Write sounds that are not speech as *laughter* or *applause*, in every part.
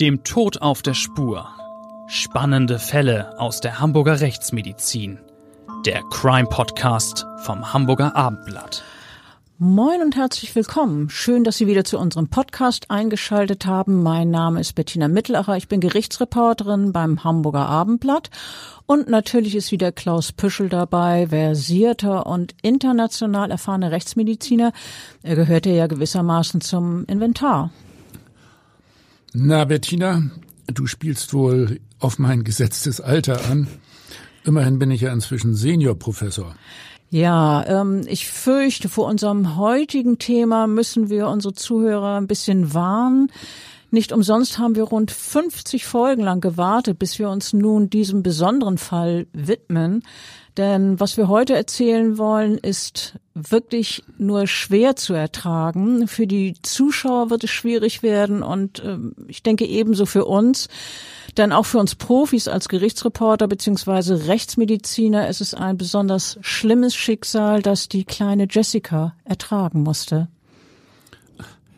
Dem Tod auf der Spur. Spannende Fälle aus der Hamburger Rechtsmedizin. Der Crime Podcast vom Hamburger Abendblatt. Moin und herzlich willkommen. Schön, dass Sie wieder zu unserem Podcast eingeschaltet haben. Mein Name ist Bettina Mittelacher. Ich bin Gerichtsreporterin beim Hamburger Abendblatt. Und natürlich ist wieder Klaus Püschel dabei, versierter und international erfahrener Rechtsmediziner. Er gehörte ja gewissermaßen zum Inventar. Na, Bettina, du spielst wohl auf mein gesetztes Alter an. Immerhin bin ich ja inzwischen Seniorprofessor. Ja, ähm, ich fürchte, vor unserem heutigen Thema müssen wir unsere Zuhörer ein bisschen warnen. Nicht umsonst haben wir rund 50 Folgen lang gewartet, bis wir uns nun diesem besonderen Fall widmen. Denn was wir heute erzählen wollen, ist wirklich nur schwer zu ertragen. Für die Zuschauer wird es schwierig werden und äh, ich denke ebenso für uns. Denn auch für uns Profis als Gerichtsreporter beziehungsweise Rechtsmediziner ist es ein besonders schlimmes Schicksal, das die kleine Jessica ertragen musste.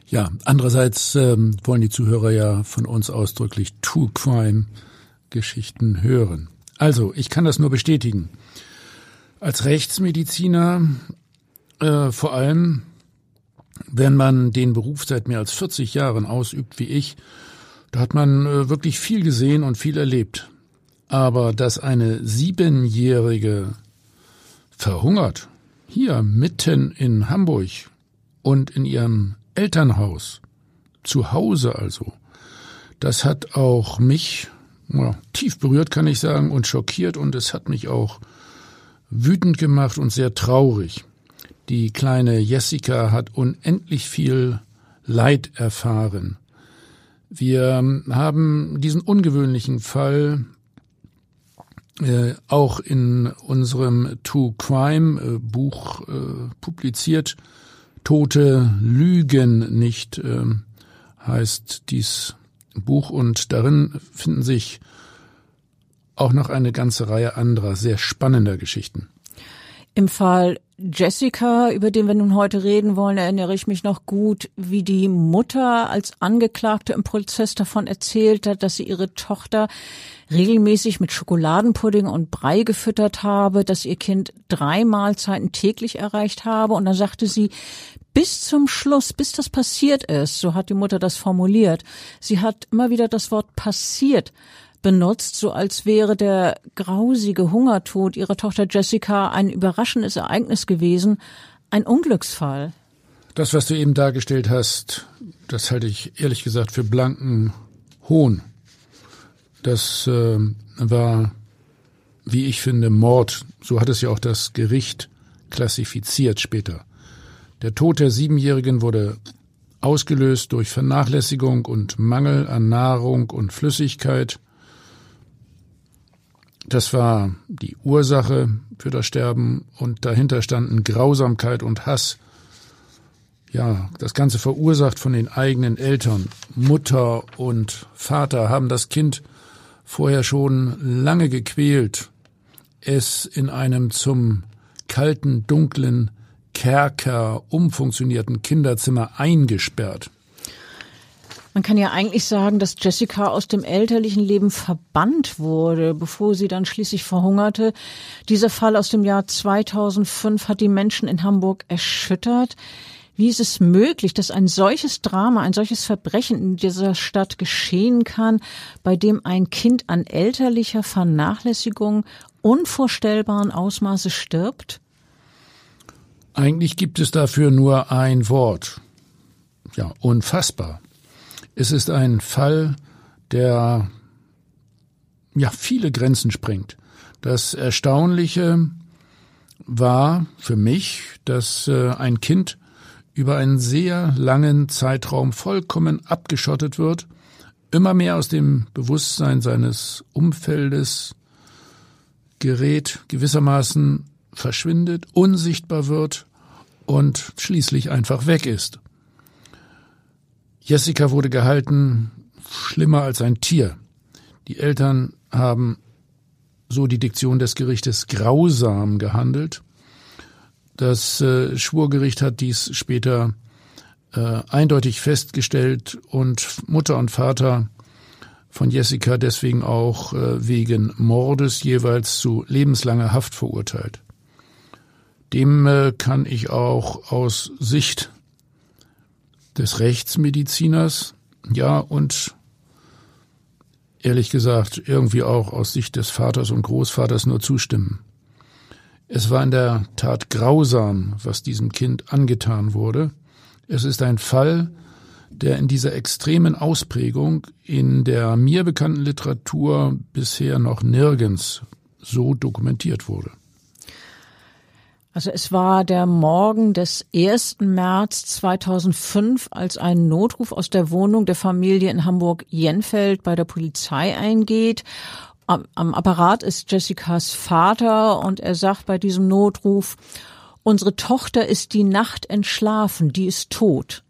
Ja, andererseits ähm, wollen die Zuhörer ja von uns ausdrücklich True Crime Geschichten hören. Also, ich kann das nur bestätigen. Als Rechtsmediziner, äh, vor allem, wenn man den Beruf seit mehr als 40 Jahren ausübt wie ich, da hat man äh, wirklich viel gesehen und viel erlebt. Aber dass eine Siebenjährige verhungert, hier mitten in Hamburg und in ihrem Elternhaus, zu Hause also, das hat auch mich ja, tief berührt, kann ich sagen, und schockiert und es hat mich auch wütend gemacht und sehr traurig. Die kleine Jessica hat unendlich viel Leid erfahren. Wir haben diesen ungewöhnlichen Fall äh, auch in unserem True Crime äh, Buch äh, publiziert. Tote Lügen nicht äh, heißt dies Buch und darin finden sich auch noch eine ganze Reihe anderer sehr spannender Geschichten. Im Fall Jessica, über den wir nun heute reden wollen, erinnere ich mich noch gut, wie die Mutter als Angeklagte im Prozess davon erzählt hat, dass sie ihre Tochter regelmäßig mit Schokoladenpudding und Brei gefüttert habe, dass ihr Kind drei Mahlzeiten täglich erreicht habe. Und dann sagte sie, bis zum Schluss, bis das passiert ist, so hat die Mutter das formuliert, sie hat immer wieder das Wort passiert benutzt, so als wäre der grausige Hungertod ihrer Tochter Jessica ein überraschendes Ereignis gewesen, ein Unglücksfall. Das, was du eben dargestellt hast, das halte ich ehrlich gesagt für blanken Hohn. Das äh, war, wie ich finde, Mord. So hat es ja auch das Gericht klassifiziert später. Der Tod der Siebenjährigen wurde ausgelöst durch Vernachlässigung und Mangel an Nahrung und Flüssigkeit. Das war die Ursache für das Sterben und dahinter standen Grausamkeit und Hass. Ja, das Ganze verursacht von den eigenen Eltern. Mutter und Vater haben das Kind vorher schon lange gequält, es in einem zum kalten, dunklen Kerker umfunktionierten Kinderzimmer eingesperrt. Man kann ja eigentlich sagen, dass Jessica aus dem elterlichen Leben verbannt wurde, bevor sie dann schließlich verhungerte. Dieser Fall aus dem Jahr 2005 hat die Menschen in Hamburg erschüttert. Wie ist es möglich, dass ein solches Drama, ein solches Verbrechen in dieser Stadt geschehen kann, bei dem ein Kind an elterlicher Vernachlässigung unvorstellbaren Ausmaße stirbt? Eigentlich gibt es dafür nur ein Wort. Ja, unfassbar. Es ist ein Fall, der ja viele Grenzen sprengt. Das Erstaunliche war für mich, dass äh, ein Kind über einen sehr langen Zeitraum vollkommen abgeschottet wird, immer mehr aus dem Bewusstsein seines Umfeldes gerät, gewissermaßen verschwindet, unsichtbar wird und schließlich einfach weg ist. Jessica wurde gehalten schlimmer als ein Tier. Die Eltern haben, so die Diktion des Gerichtes, grausam gehandelt. Das äh, Schwurgericht hat dies später äh, eindeutig festgestellt und Mutter und Vater von Jessica deswegen auch äh, wegen Mordes jeweils zu lebenslanger Haft verurteilt. Dem äh, kann ich auch aus Sicht des Rechtsmediziners, ja, und ehrlich gesagt irgendwie auch aus Sicht des Vaters und Großvaters nur zustimmen. Es war in der Tat grausam, was diesem Kind angetan wurde. Es ist ein Fall, der in dieser extremen Ausprägung in der mir bekannten Literatur bisher noch nirgends so dokumentiert wurde. Also es war der Morgen des 1. März 2005, als ein Notruf aus der Wohnung der Familie in Hamburg-Jenfeld bei der Polizei eingeht. Am Apparat ist Jessicas Vater und er sagt bei diesem Notruf, unsere Tochter ist die Nacht entschlafen, die ist tot.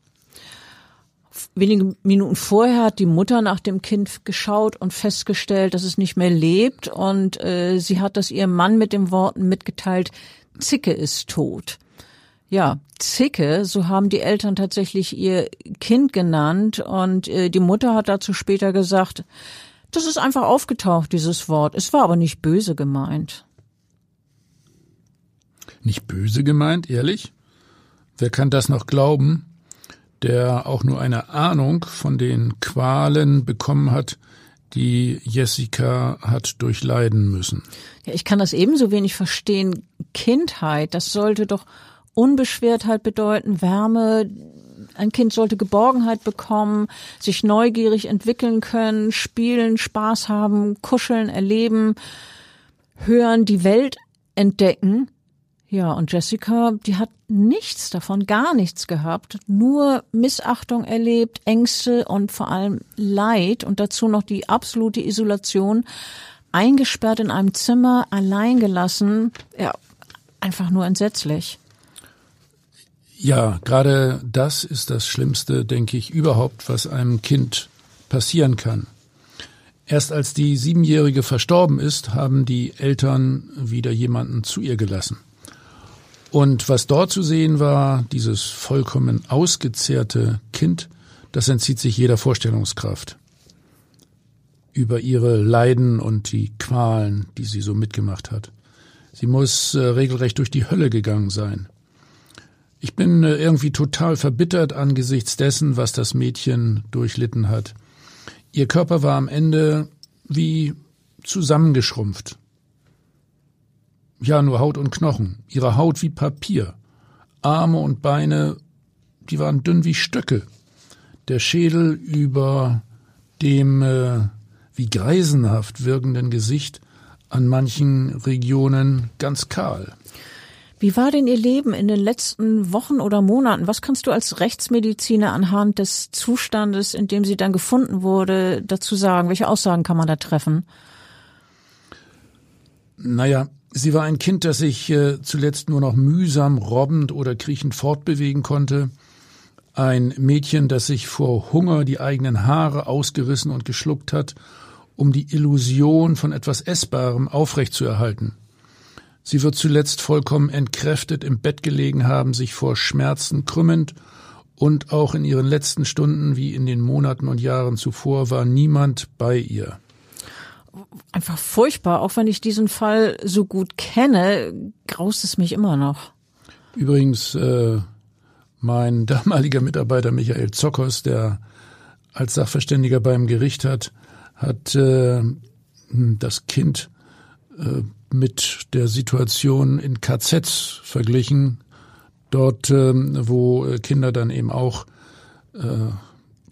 Wenige Minuten vorher hat die Mutter nach dem Kind geschaut und festgestellt, dass es nicht mehr lebt und äh, sie hat das ihrem Mann mit den Worten mitgeteilt, Zicke ist tot. Ja, Zicke, so haben die Eltern tatsächlich ihr Kind genannt und äh, die Mutter hat dazu später gesagt, das ist einfach aufgetaucht, dieses Wort. Es war aber nicht böse gemeint. Nicht böse gemeint, ehrlich? Wer kann das noch glauben, der auch nur eine Ahnung von den Qualen bekommen hat, die Jessica hat durchleiden müssen. Ja, ich kann das ebenso wenig verstehen. Kindheit, das sollte doch Unbeschwertheit bedeuten, Wärme. Ein Kind sollte Geborgenheit bekommen, sich neugierig entwickeln können, spielen, Spaß haben, kuscheln, erleben, hören, die Welt entdecken. Ja, und Jessica, die hat nichts davon, gar nichts gehabt, nur Missachtung erlebt, Ängste und vor allem Leid und dazu noch die absolute Isolation, eingesperrt in einem Zimmer, allein gelassen, ja, einfach nur entsetzlich. Ja, gerade das ist das Schlimmste, denke ich, überhaupt, was einem Kind passieren kann. Erst als die Siebenjährige verstorben ist, haben die Eltern wieder jemanden zu ihr gelassen. Und was dort zu sehen war, dieses vollkommen ausgezehrte Kind, das entzieht sich jeder Vorstellungskraft über ihre Leiden und die Qualen, die sie so mitgemacht hat. Sie muss äh, regelrecht durch die Hölle gegangen sein. Ich bin äh, irgendwie total verbittert angesichts dessen, was das Mädchen durchlitten hat. Ihr Körper war am Ende wie zusammengeschrumpft ja nur Haut und Knochen, ihre Haut wie Papier, Arme und Beine, die waren dünn wie Stöcke, der Schädel über dem äh, wie greisenhaft wirkenden Gesicht an manchen Regionen ganz kahl. Wie war denn Ihr Leben in den letzten Wochen oder Monaten? Was kannst du als Rechtsmediziner anhand des Zustandes, in dem sie dann gefunden wurde, dazu sagen? Welche Aussagen kann man da treffen? Naja, Sie war ein Kind, das sich äh, zuletzt nur noch mühsam robbend oder kriechend fortbewegen konnte. Ein Mädchen, das sich vor Hunger die eigenen Haare ausgerissen und geschluckt hat, um die Illusion von etwas Essbarem aufrechtzuerhalten. Sie wird zuletzt vollkommen entkräftet im Bett gelegen haben, sich vor Schmerzen krümmend, und auch in ihren letzten Stunden wie in den Monaten und Jahren zuvor war niemand bei ihr einfach furchtbar. Auch wenn ich diesen Fall so gut kenne, graust es mich immer noch. Übrigens, äh, mein *laughs* damaliger Mitarbeiter Michael Zockers, der als Sachverständiger beim Gericht hat, hat äh, das Kind äh, mit der Situation in KZs verglichen, dort, äh, wo Kinder dann eben auch äh,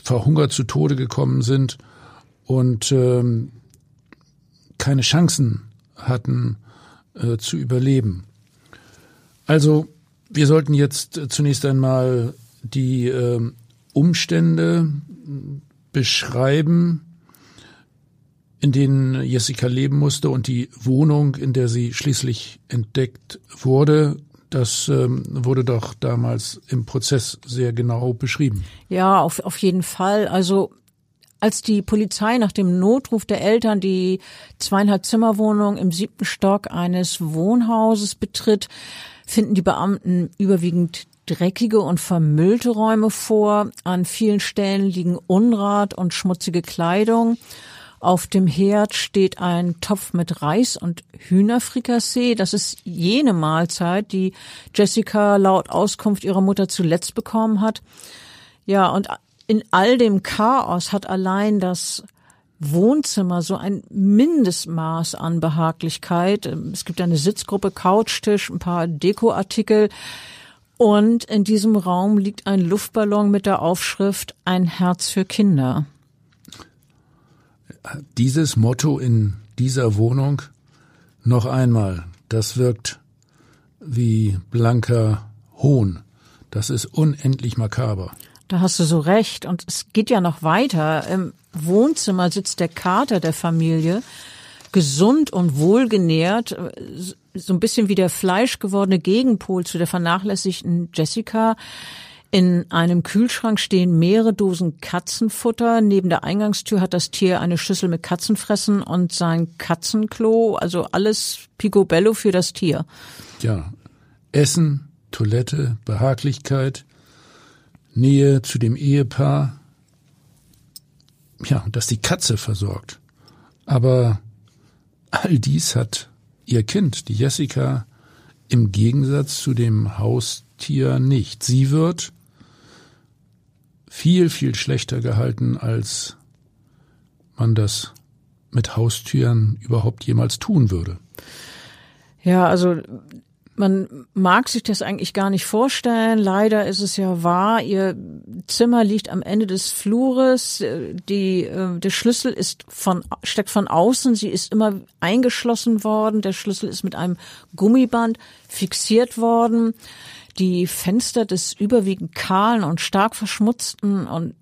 verhungert zu Tode gekommen sind und ähm, keine Chancen hatten äh, zu überleben. Also wir sollten jetzt zunächst einmal die äh, Umstände beschreiben, in denen Jessica leben musste und die Wohnung, in der sie schließlich entdeckt wurde. Das ähm, wurde doch damals im Prozess sehr genau beschrieben. Ja, auf, auf jeden Fall. Also als die Polizei nach dem Notruf der Eltern die zweieinhalb Zimmerwohnung im siebten Stock eines Wohnhauses betritt, finden die Beamten überwiegend dreckige und vermüllte Räume vor. An vielen Stellen liegen Unrat und schmutzige Kleidung. Auf dem Herd steht ein Topf mit Reis und Hühnerfrikassee. Das ist jene Mahlzeit, die Jessica laut Auskunft ihrer Mutter zuletzt bekommen hat. Ja, und in all dem Chaos hat allein das Wohnzimmer so ein Mindestmaß an Behaglichkeit. Es gibt eine Sitzgruppe, Couchtisch, ein paar Dekoartikel. Und in diesem Raum liegt ein Luftballon mit der Aufschrift Ein Herz für Kinder. Dieses Motto in dieser Wohnung noch einmal, das wirkt wie blanker Hohn. Das ist unendlich makaber. Da hast du so recht. Und es geht ja noch weiter. Im Wohnzimmer sitzt der Kater der Familie, gesund und wohlgenährt, so ein bisschen wie der fleischgewordene Gegenpol zu der vernachlässigten Jessica. In einem Kühlschrank stehen mehrere Dosen Katzenfutter. Neben der Eingangstür hat das Tier eine Schüssel mit Katzenfressen und sein Katzenklo. Also alles picobello für das Tier. Ja, Essen, Toilette, Behaglichkeit, Nähe zu dem Ehepaar. Ja, dass die Katze versorgt. Aber all dies hat ihr Kind, die Jessica, im Gegensatz zu dem Haustier nicht. Sie wird viel, viel schlechter gehalten, als man das mit Haustüren überhaupt jemals tun würde. Ja, also man mag sich das eigentlich gar nicht vorstellen. Leider ist es ja wahr. Ihr Zimmer liegt am Ende des Flures. Die, äh, der Schlüssel ist von, steckt von außen. Sie ist immer eingeschlossen worden. Der Schlüssel ist mit einem Gummiband fixiert worden. Die Fenster des überwiegend kahlen und stark verschmutzten und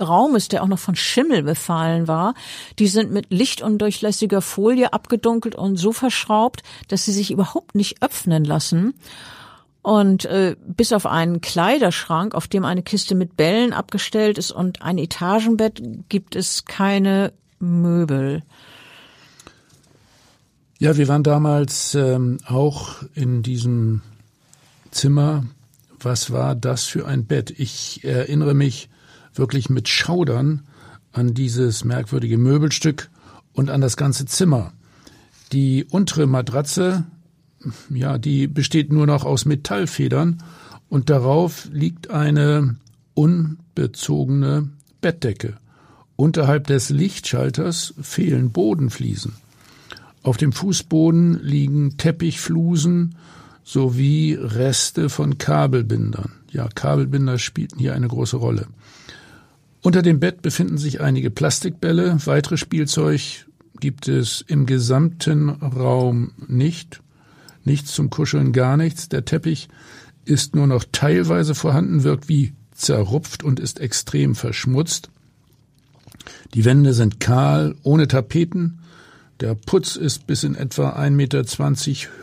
Raumes, der auch noch von Schimmel befallen war, die sind mit lichtundurchlässiger Folie abgedunkelt und so verschraubt, dass sie sich überhaupt nicht öffnen lassen. Und äh, bis auf einen Kleiderschrank, auf dem eine Kiste mit Bällen abgestellt ist und ein Etagenbett, gibt es keine Möbel. Ja, wir waren damals ähm, auch in diesem Zimmer. Was war das für ein Bett? Ich erinnere mich wirklich mit Schaudern an dieses merkwürdige Möbelstück und an das ganze Zimmer. Die untere Matratze, ja, die besteht nur noch aus Metallfedern und darauf liegt eine unbezogene Bettdecke. Unterhalb des Lichtschalters fehlen Bodenfliesen. Auf dem Fußboden liegen Teppichflusen sowie Reste von Kabelbindern. Ja, Kabelbinder spielten hier eine große Rolle. Unter dem Bett befinden sich einige Plastikbälle. Weitere Spielzeug gibt es im gesamten Raum nicht. Nichts zum Kuscheln, gar nichts. Der Teppich ist nur noch teilweise vorhanden, wirkt wie zerrupft und ist extrem verschmutzt. Die Wände sind kahl, ohne Tapeten. Der Putz ist bis in etwa 1,20 Meter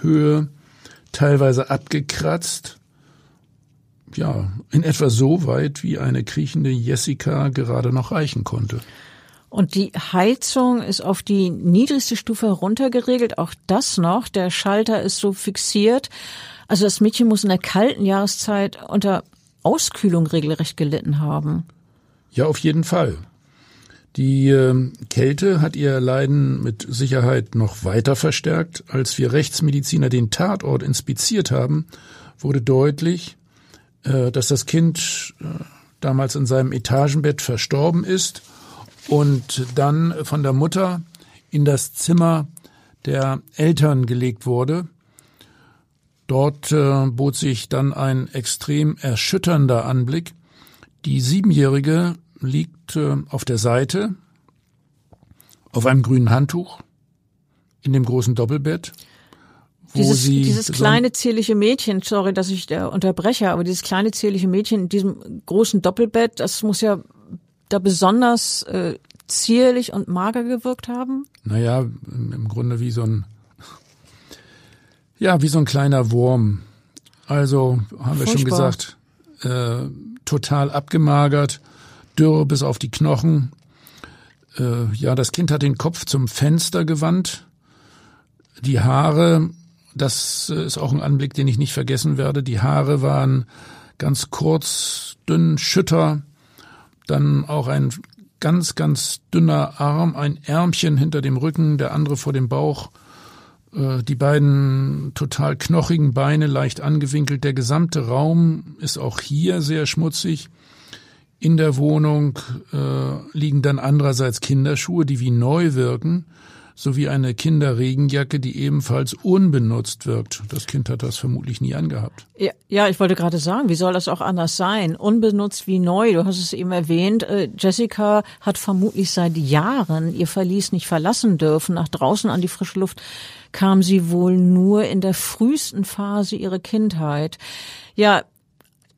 Höhe, teilweise abgekratzt ja, in etwa so weit, wie eine kriechende Jessica gerade noch reichen konnte. Und die Heizung ist auf die niedrigste Stufe heruntergeregelt, auch das noch. Der Schalter ist so fixiert. Also das Mädchen muss in der kalten Jahreszeit unter Auskühlung regelrecht gelitten haben. Ja, auf jeden Fall. Die äh, Kälte hat ihr Leiden mit Sicherheit noch weiter verstärkt. Als wir Rechtsmediziner den Tatort inspiziert haben, wurde deutlich, dass das Kind äh, damals in seinem Etagenbett verstorben ist und dann von der Mutter in das Zimmer der Eltern gelegt wurde. Dort äh, bot sich dann ein extrem erschütternder Anblick. Die Siebenjährige liegt äh, auf der Seite, auf einem grünen Handtuch, in dem großen Doppelbett dieses, dieses kleine zierliche Mädchen, sorry, dass ich da unterbreche, aber dieses kleine zierliche Mädchen in diesem großen Doppelbett, das muss ja da besonders äh, zierlich und mager gewirkt haben? Naja, im Grunde wie so ein, ja, wie so ein kleiner Wurm. Also haben wir schon gesagt, äh, total abgemagert, dürr bis auf die Knochen. Äh, ja, das Kind hat den Kopf zum Fenster gewandt. Die Haare das ist auch ein Anblick, den ich nicht vergessen werde. Die Haare waren ganz kurz, dünn, schütter. Dann auch ein ganz, ganz dünner Arm, ein Ärmchen hinter dem Rücken, der andere vor dem Bauch. Äh, die beiden total knochigen Beine leicht angewinkelt. Der gesamte Raum ist auch hier sehr schmutzig. In der Wohnung äh, liegen dann andererseits Kinderschuhe, die wie neu wirken sowie eine Kinderregenjacke, die ebenfalls unbenutzt wirkt. Das Kind hat das vermutlich nie angehabt. Ja, ja, ich wollte gerade sagen, wie soll das auch anders sein? Unbenutzt wie neu. Du hast es eben erwähnt. Äh, Jessica hat vermutlich seit Jahren ihr Verlies nicht verlassen dürfen. Nach draußen an die frische Luft kam sie wohl nur in der frühesten Phase ihrer Kindheit. Ja,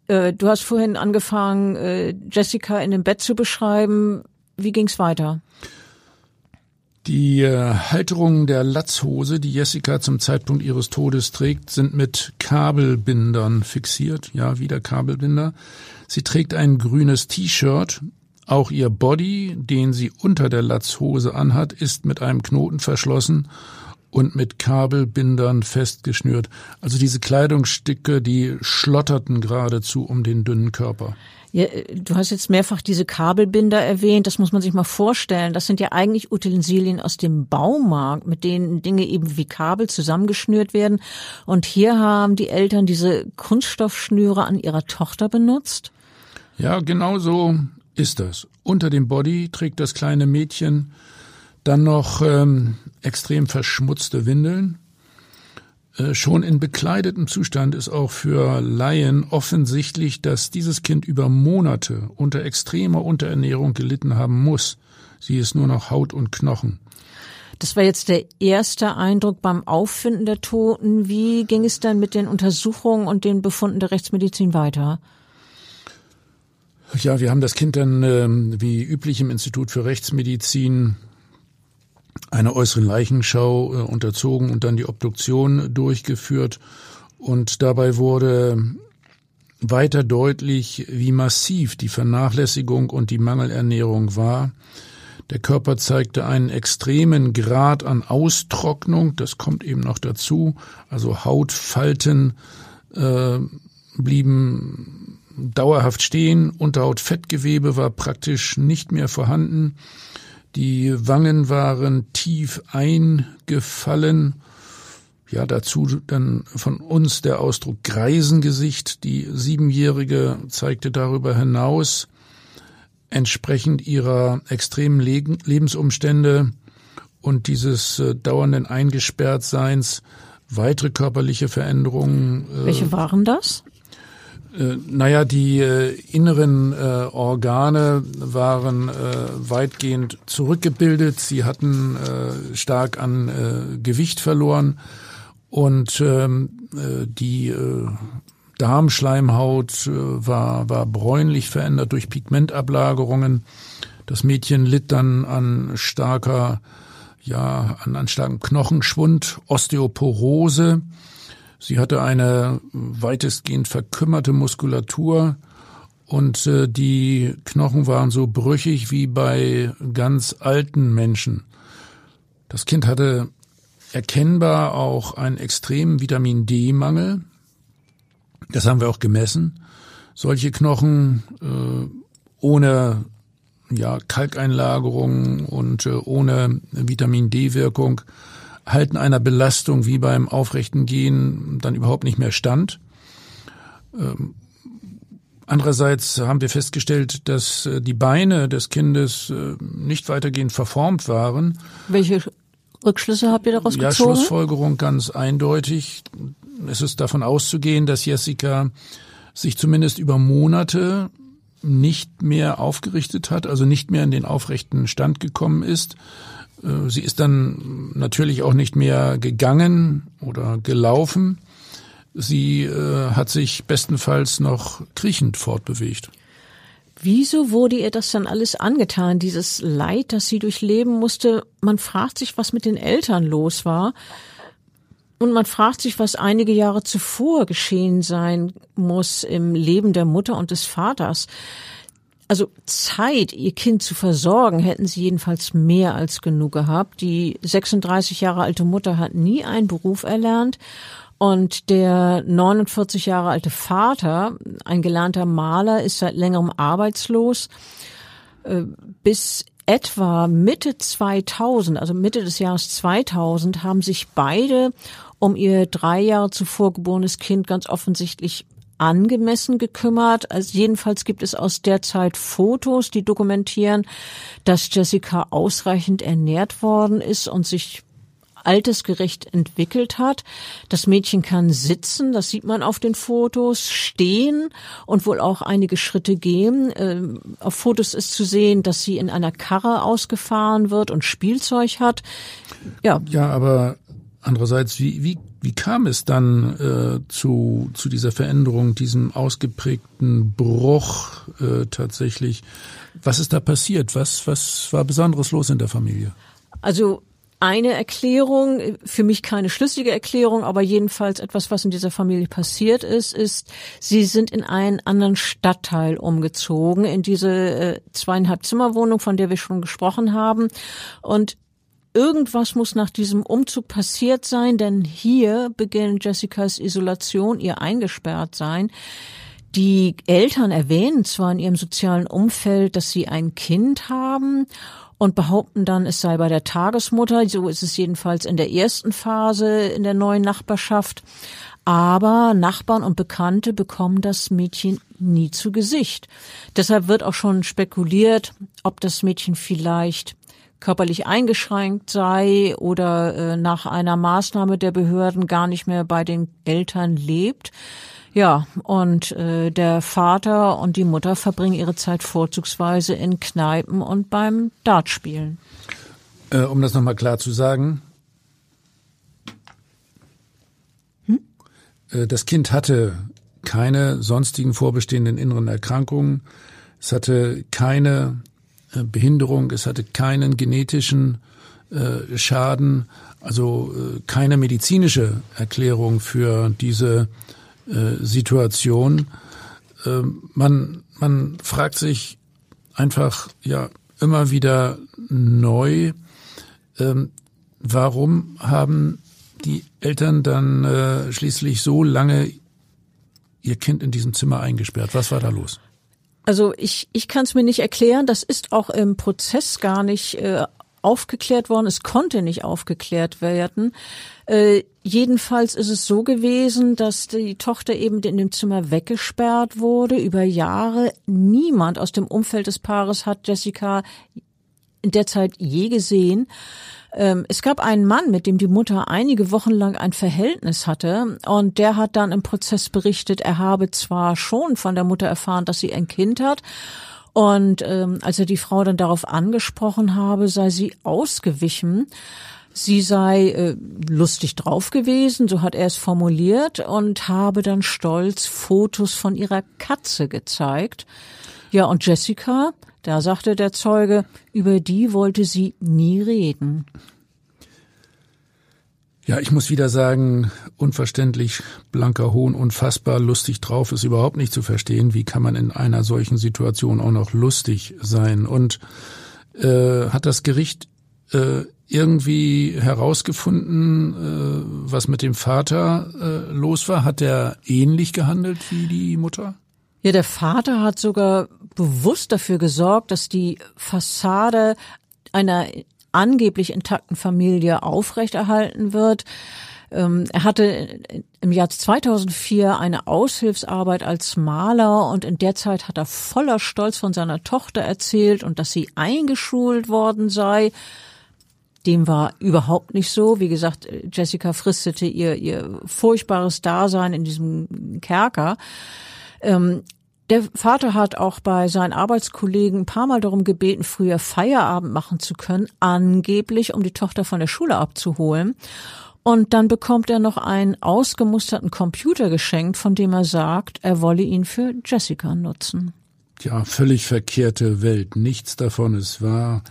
äh, du hast vorhin angefangen, äh, Jessica in dem Bett zu beschreiben. Wie ging's weiter? Die äh, Halterungen der Latzhose, die Jessica zum Zeitpunkt ihres Todes trägt, sind mit Kabelbindern fixiert. Ja, wieder Kabelbinder. Sie trägt ein grünes T-Shirt. Auch ihr Body, den sie unter der Latzhose anhat, ist mit einem Knoten verschlossen und mit Kabelbindern festgeschnürt. Also diese Kleidungsstücke, die schlotterten geradezu um den dünnen Körper. Ja, du hast jetzt mehrfach diese Kabelbinder erwähnt. Das muss man sich mal vorstellen. Das sind ja eigentlich Utensilien aus dem Baumarkt, mit denen Dinge eben wie Kabel zusammengeschnürt werden. Und hier haben die Eltern diese Kunststoffschnüre an ihrer Tochter benutzt. Ja, genau so ist das. Unter dem Body trägt das kleine Mädchen dann noch ähm, extrem verschmutzte Windeln äh, schon in bekleidetem Zustand ist auch für Laien offensichtlich, dass dieses Kind über Monate unter extremer Unterernährung gelitten haben muss. Sie ist nur noch Haut und Knochen. Das war jetzt der erste Eindruck beim Auffinden der Toten. Wie ging es dann mit den Untersuchungen und den Befunden der Rechtsmedizin weiter? Ja, wir haben das Kind dann ähm, wie üblich im Institut für Rechtsmedizin einer äußeren Leichenschau äh, unterzogen und dann die Obduktion durchgeführt. Und dabei wurde weiter deutlich, wie massiv die Vernachlässigung und die Mangelernährung war. Der Körper zeigte einen extremen Grad an Austrocknung, das kommt eben noch dazu. Also Hautfalten äh, blieben dauerhaft stehen, Unterhautfettgewebe war praktisch nicht mehr vorhanden. Die Wangen waren tief eingefallen. Ja, dazu dann von uns der Ausdruck Greisengesicht. Die Siebenjährige zeigte darüber hinaus entsprechend ihrer extremen Lebensumstände und dieses äh, dauernden Eingesperrtseins weitere körperliche Veränderungen. Äh, Welche waren das? Äh, naja, die äh, inneren äh, Organe waren äh, weitgehend zurückgebildet. Sie hatten äh, stark an Gewicht verloren und ähm, äh, die Darmschleimhaut war, war bräunlich verändert durch Pigmentablagerungen. Das Mädchen litt dann an starker, ja, an, an starkem Knochenschwund, Osteoporose Sie hatte eine weitestgehend verkümmerte Muskulatur und äh, die Knochen waren so brüchig wie bei ganz alten Menschen. Das Kind hatte erkennbar auch einen extremen Vitamin D-Mangel. Das haben wir auch gemessen. Solche Knochen äh, ohne ja, Kalkeinlagerung und äh, ohne Vitamin D-Wirkung halten einer Belastung wie beim aufrechten Gehen dann überhaupt nicht mehr stand. Ähm, andererseits haben wir festgestellt, dass äh, die Beine des Kindes äh, nicht weitergehend verformt waren. Welche Rückschlüsse habt ihr daraus ja, gezogen? Ja, Schlussfolgerung ganz eindeutig. Es ist davon auszugehen, dass Jessica sich zumindest über Monate nicht mehr aufgerichtet hat, also nicht mehr in den aufrechten Stand gekommen ist. Äh, sie ist dann natürlich auch nicht mehr gegangen oder gelaufen. Sie äh, hat sich bestenfalls noch kriechend fortbewegt. Wieso wurde ihr das dann alles angetan, dieses Leid, das sie durchleben musste? Man fragt sich, was mit den Eltern los war. Und man fragt sich, was einige Jahre zuvor geschehen sein muss im Leben der Mutter und des Vaters. Also Zeit, ihr Kind zu versorgen, hätten sie jedenfalls mehr als genug gehabt. Die 36 Jahre alte Mutter hat nie einen Beruf erlernt und der 49 Jahre alte Vater, ein gelernter Maler, ist seit längerem arbeitslos. Äh, bis etwa Mitte 2000, also Mitte des Jahres 2000, haben sich beide um ihr drei Jahre zuvor geborenes Kind ganz offensichtlich angemessen gekümmert. Also jedenfalls gibt es aus der Zeit Fotos, die dokumentieren, dass Jessica ausreichend ernährt worden ist und sich altersgerecht entwickelt hat. Das Mädchen kann sitzen, das sieht man auf den Fotos, stehen und wohl auch einige Schritte gehen. Ähm, auf Fotos ist zu sehen, dass sie in einer Karre ausgefahren wird und Spielzeug hat. Ja, ja aber andererseits, wie, wie, wie kam es dann äh, zu, zu dieser Veränderung, diesem ausgeprägten Bruch äh, tatsächlich? Was ist da passiert? Was, was war Besonderes los in der Familie? Also eine Erklärung, für mich keine schlüssige Erklärung, aber jedenfalls etwas, was in dieser Familie passiert ist, ist, sie sind in einen anderen Stadtteil umgezogen, in diese äh, zweieinhalb Zimmerwohnung, von der wir schon gesprochen haben. Und irgendwas muss nach diesem Umzug passiert sein, denn hier beginnt Jessicas Isolation, ihr eingesperrt sein. Die Eltern erwähnen zwar in ihrem sozialen Umfeld, dass sie ein Kind haben und behaupten dann, es sei bei der Tagesmutter. So ist es jedenfalls in der ersten Phase in der neuen Nachbarschaft. Aber Nachbarn und Bekannte bekommen das Mädchen nie zu Gesicht. Deshalb wird auch schon spekuliert, ob das Mädchen vielleicht körperlich eingeschränkt sei oder äh, nach einer Maßnahme der Behörden gar nicht mehr bei den Eltern lebt. Ja, und äh, der Vater und die Mutter verbringen ihre Zeit vorzugsweise in Kneipen und beim Dartspielen. Äh, um das nochmal klar zu sagen, hm? äh, das Kind hatte keine sonstigen vorbestehenden inneren Erkrankungen, es hatte keine Behinderung, es hatte keinen genetischen äh, Schaden, also äh, keine medizinische Erklärung für diese äh, Situation. Ähm, man, man fragt sich einfach ja immer wieder neu, ähm, warum haben die Eltern dann äh, schließlich so lange ihr Kind in diesem Zimmer eingesperrt? Was war da los? Also ich, ich kann es mir nicht erklären. Das ist auch im Prozess gar nicht äh, aufgeklärt worden. Es konnte nicht aufgeklärt werden. Äh, jedenfalls ist es so gewesen, dass die Tochter eben in dem Zimmer weggesperrt wurde über Jahre. Niemand aus dem Umfeld des Paares hat Jessica in der Zeit je gesehen. Ähm, es gab einen Mann, mit dem die Mutter einige Wochen lang ein Verhältnis hatte, und der hat dann im Prozess berichtet, er habe zwar schon von der Mutter erfahren, dass sie ein Kind hat, und ähm, als er die Frau dann darauf angesprochen habe, sei sie ausgewichen. Sie sei äh, lustig drauf gewesen, so hat er es formuliert, und habe dann stolz Fotos von ihrer Katze gezeigt. Ja, und Jessica, da sagte der Zeuge, über die wollte sie nie reden. Ja, ich muss wieder sagen, unverständlich, blanker Hohn, unfassbar lustig drauf ist überhaupt nicht zu verstehen. Wie kann man in einer solchen Situation auch noch lustig sein? Und äh, hat das Gericht äh, irgendwie herausgefunden, äh, was mit dem Vater äh, los war? Hat er ähnlich gehandelt wie die Mutter? Ja, der Vater hat sogar bewusst dafür gesorgt, dass die Fassade einer angeblich intakten Familie aufrechterhalten wird. Ähm, er hatte im Jahr 2004 eine Aushilfsarbeit als Maler und in der Zeit hat er voller Stolz von seiner Tochter erzählt und dass sie eingeschult worden sei. Dem war überhaupt nicht so. Wie gesagt, Jessica fristete ihr, ihr furchtbares Dasein in diesem Kerker. Ähm, der Vater hat auch bei seinen Arbeitskollegen ein paar Mal darum gebeten, früher Feierabend machen zu können, angeblich, um die Tochter von der Schule abzuholen. Und dann bekommt er noch einen ausgemusterten Computer geschenkt, von dem er sagt, er wolle ihn für Jessica nutzen. Ja, völlig verkehrte Welt. Nichts davon ist wahr.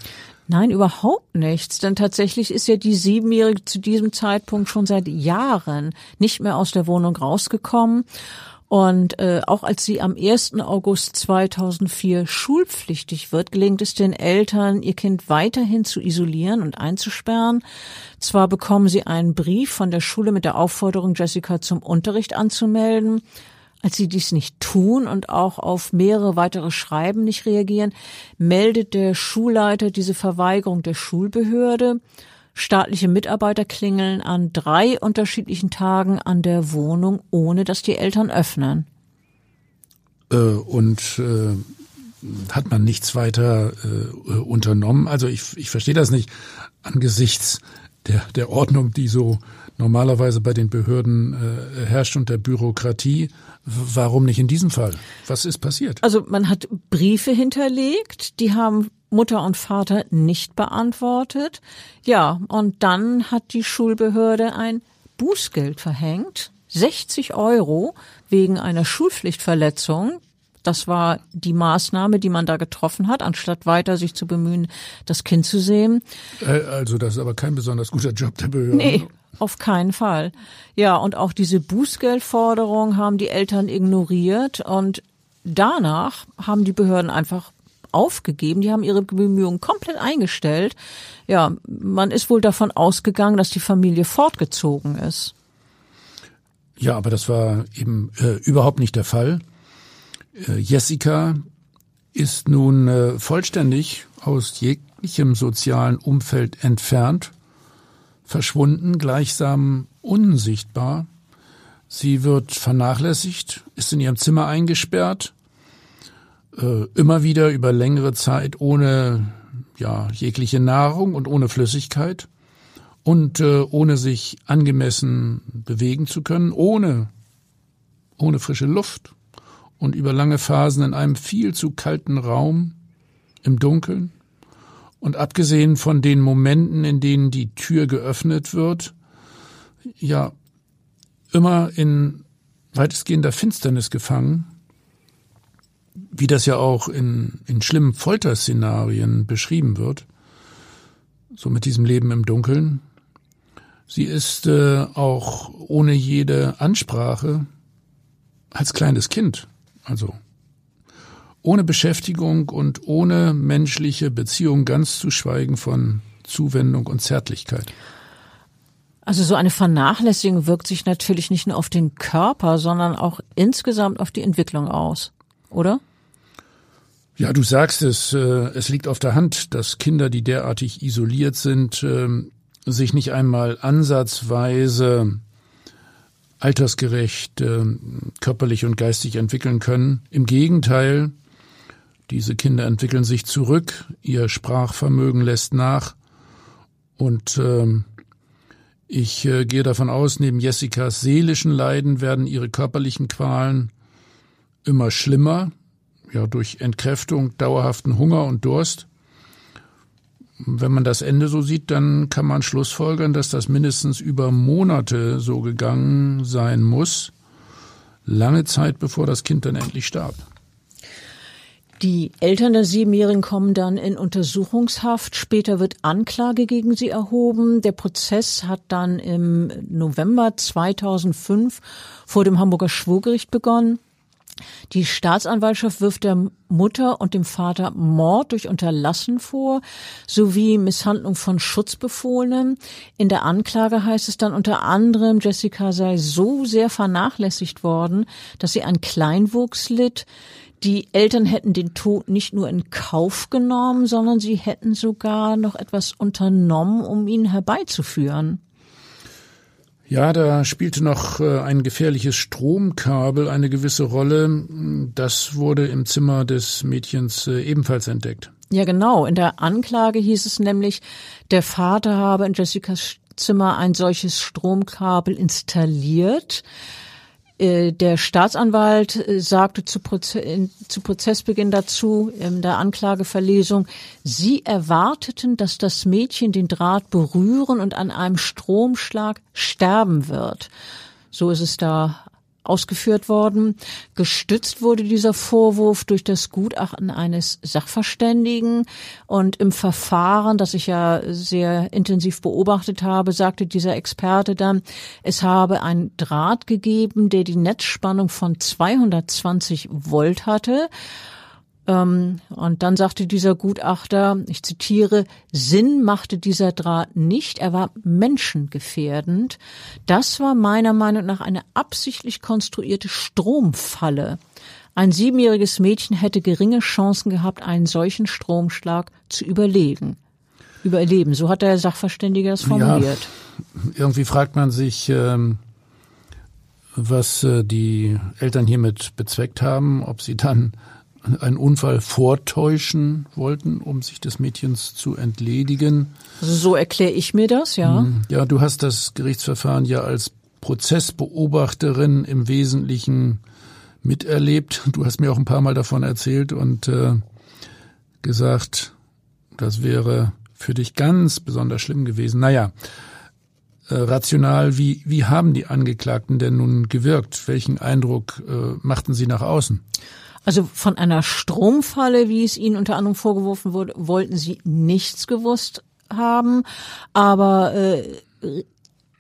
Nein, überhaupt nichts. Denn tatsächlich ist ja die Siebenjährige zu diesem Zeitpunkt schon seit Jahren nicht mehr aus der Wohnung rausgekommen. Und äh, auch als sie am 1. August 2004 schulpflichtig wird, gelingt es den Eltern, ihr Kind weiterhin zu isolieren und einzusperren. Zwar bekommen sie einen Brief von der Schule mit der Aufforderung, Jessica zum Unterricht anzumelden, Als sie dies nicht tun und auch auf mehrere weitere Schreiben nicht reagieren, meldet der Schulleiter diese Verweigerung der Schulbehörde. Staatliche Mitarbeiter klingeln an drei unterschiedlichen Tagen an der Wohnung, ohne dass die Eltern öffnen. Äh, und äh, hat man nichts weiter äh, unternommen? Also ich, ich verstehe das nicht angesichts der, der Ordnung, die so normalerweise bei den Behörden äh, herrscht und der Bürokratie. Warum nicht in diesem Fall? Was ist passiert? Also man hat Briefe hinterlegt, die haben Mutter und Vater nicht beantwortet. Ja, und dann hat die Schulbehörde ein Bußgeld verhängt, 60 Euro wegen einer Schulpflichtverletzung. Das war die Maßnahme, die man da getroffen hat, anstatt weiter sich zu bemühen, das Kind zu sehen. Äh, also das ist aber kein besonders guter Job der Behörde. Nee, auf keinen Fall. Ja, und auch diese Bußgeldforderung haben die Eltern ignoriert und danach haben die Behörden einfach aufgegeben. Die haben ihre Bemühungen komplett eingestellt. Ja, man ist wohl davon ausgegangen, dass die Familie fortgezogen ist. Ja, aber das war eben äh, überhaupt nicht der Fall. Äh, Jessica ist nun äh, vollständig aus jeglichem sozialen Umfeld entfernt verschwunden, gleichsam unsichtbar. Sie wird vernachlässigt, ist in ihrem Zimmer eingesperrt, äh, immer wieder über längere Zeit ohne ja, jegliche Nahrung und ohne Flüssigkeit und äh, ohne sich angemessen bewegen zu können, ohne, ohne frische Luft und über lange Phasen in einem viel zu kalten Raum im Dunkeln. Und abgesehen von den Momenten, in denen die Tür geöffnet wird, ja, immer in weitestgehender Finsternis gefangen, wie das ja auch in, in schlimmen Folterszenarien beschrieben wird, so mit diesem Leben im Dunkeln. Sie ist äh, auch ohne jede Ansprache als kleines Kind, also ohne Beschäftigung und ohne menschliche Beziehung, ganz zu schweigen von Zuwendung und Zärtlichkeit. Also so eine Vernachlässigung wirkt sich natürlich nicht nur auf den Körper, sondern auch insgesamt auf die Entwicklung aus, oder? Ja, du sagst es, äh, es liegt auf der Hand, dass Kinder, die derartig isoliert sind, äh, sich nicht einmal ansatzweise altersgerecht äh, körperlich und geistig entwickeln können. Im Gegenteil, diese Kinder entwickeln sich zurück, ihr Sprachvermögen lässt nach und ähm, ich äh, gehe davon aus, neben Jessicas seelischen Leiden werden ihre körperlichen Qualen immer schlimmer, ja durch Entkräftung, dauerhaften Hunger und Durst. Wenn man das Ende so sieht, dann kann man schlussfolgern, dass das mindestens über Monate so gegangen sein muss, lange Zeit bevor das Kind dann endlich starb. Die Eltern der Siebenjährigen kommen dann in Untersuchungshaft. Später wird Anklage gegen sie erhoben. Der Prozess hat dann im November 2005 vor dem Hamburger Schwurgericht begonnen. Die Staatsanwaltschaft wirft der Mutter und dem Vater Mord durch Unterlassen vor, sowie Misshandlung von Schutzbefohlenen. In der Anklage heißt es dann unter anderem, Jessica sei so sehr vernachlässigt worden, dass sie an Kleinwuchs litt. Die Eltern hätten den Tod nicht nur in Kauf genommen, sondern sie hätten sogar noch etwas unternommen, um ihn herbeizuführen. Ja, da spielte noch äh, ein gefährliches Stromkabel eine gewisse Rolle. Das wurde im Zimmer des Mädchens äh, ebenfalls entdeckt. Ja, genau. In der Anklage hieß es nämlich, der Vater habe in Jessicas Zimmer ein solches Stromkabel installiert. Äh, der Staatsanwalt äh, sagte zu, Proze zu Prozessbeginn dazu in der Anklageverlesung, sie erwarteten, dass das Mädchen den Draht berühren und an einem Stromschlag sterben wird. So ist es da ausgeführt worden. Gestützt wurde dieser Vorwurf durch das Gutachten eines Sachverständigen und im Verfahren, das ich ja sehr intensiv beobachtet habe, sagte dieser Experte dann, es habe einen Draht gegeben, der die Netzspannung von 220 Volt hatte und dann sagte dieser Gutachter, ich zitiere, Sinn machte dieser Draht nicht, er war menschengefährdend. Das war meiner Meinung nach eine absichtlich konstruierte Stromfalle. Ein siebenjähriges Mädchen hätte geringe Chancen gehabt, einen solchen Stromschlag zu überlegen. Überleben, so hat der Sachverständige das formuliert. Ja, irgendwie fragt man sich, ähm, was äh, die Eltern hiermit bezweckt haben, ob sie dann einen Unfall vortäuschen wollten, um sich des Mädchens zu entledigen. Also so erkläre ich mir das, ja. Hm, ja, du hast das Gerichtsverfahren ja als Prozessbeobachterin im Wesentlichen miterlebt. Du hast mir auch ein paar Mal davon erzählt und äh, gesagt, das wäre für dich ganz besonders schlimm gewesen. Naja, äh, rational, wie, wie haben die Angeklagten denn nun gewirkt? Welchen Eindruck äh, machten sie nach außen? Also von einer Stromfalle, wie es ihnen unter anderem vorgeworfen wurde, wollten sie nichts gewusst haben. Aber äh,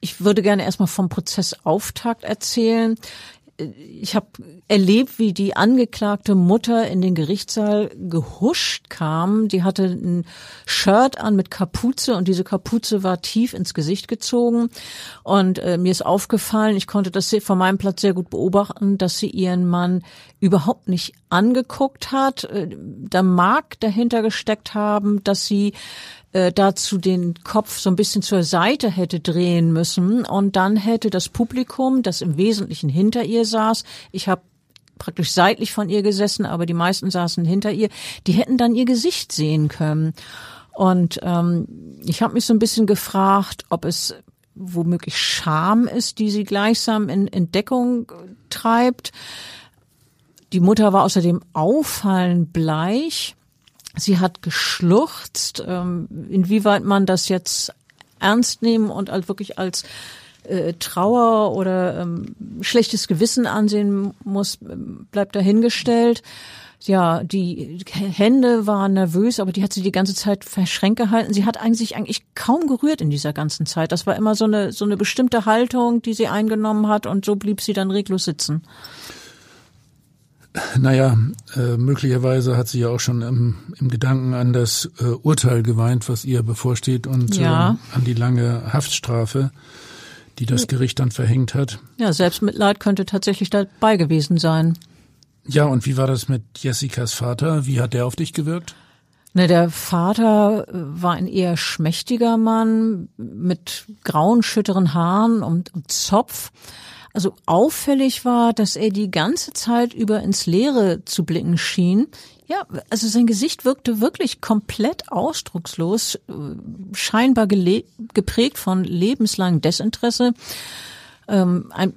ich würde gerne erstmal vom Prozessauftakt erzählen ich habe erlebt, wie die angeklagte Mutter in den Gerichtssaal gehuscht kam. Die hatte ein Shirt an mit Kapuze und diese Kapuze war tief ins Gesicht gezogen. Und äh, mir ist aufgefallen, ich konnte das von meinem Platz sehr gut beobachten, dass sie ihren Mann überhaupt nicht angeguckt hat. Äh, da mag dahinter gesteckt haben, dass sie äh, dazu den Kopf so ein bisschen zur Seite hätte drehen müssen und dann hätte das Publikum, das im Wesentlichen hinter ihr saß, ich habe praktisch seitlich von ihr gesessen, aber die meisten saßen hinter ihr, die hätten dann ihr Gesicht sehen können. Und ähm, ich habe mich so ein bisschen gefragt, ob es womöglich Scham ist, die sie gleichsam in Entdeckung treibt. Die Mutter war außerdem auffallend bleich. Sie hat geschluchzt. Ähm, inwieweit man das jetzt ernst nehmen und als wirklich als äh, Trauer oder ähm, schlechtes Gewissen ansehen muss, bleibt dahingestellt. Ja, die Hände waren nervös, aber die hat sie die ganze Zeit verschränkt gehalten. Sie hat eigentlich eigentlich kaum gerührt in dieser ganzen Zeit. Das war immer so eine so eine bestimmte Haltung, die sie eingenommen hat und so blieb sie dann reglos sitzen. Naja, äh, möglicherweise hat sie ja auch schon im, im Gedanken an das äh, Urteil geweint, was ihr bevorsteht und ja. äh, an die lange Haftstrafe, die das Gericht dann verhängt hat. Ja, Selbstmitleid könnte tatsächlich dabei gewesen sein. Ja, und wie war das mit Jessicas Vater? Wie hat der auf dich gewirkt? Ne, der Vater äh, war ein eher schmächtiger Mann mit grauen, schütteren Haaren und, und Zopf. Also auffällig war, dass er die ganze Zeit über ins Leere zu blicken schien. Ja, also sein Gesicht wirkte wirklich komplett ausdruckslos, äh, scheinbar geprägt von lebenslangem Desinteresse. Ähm, ein,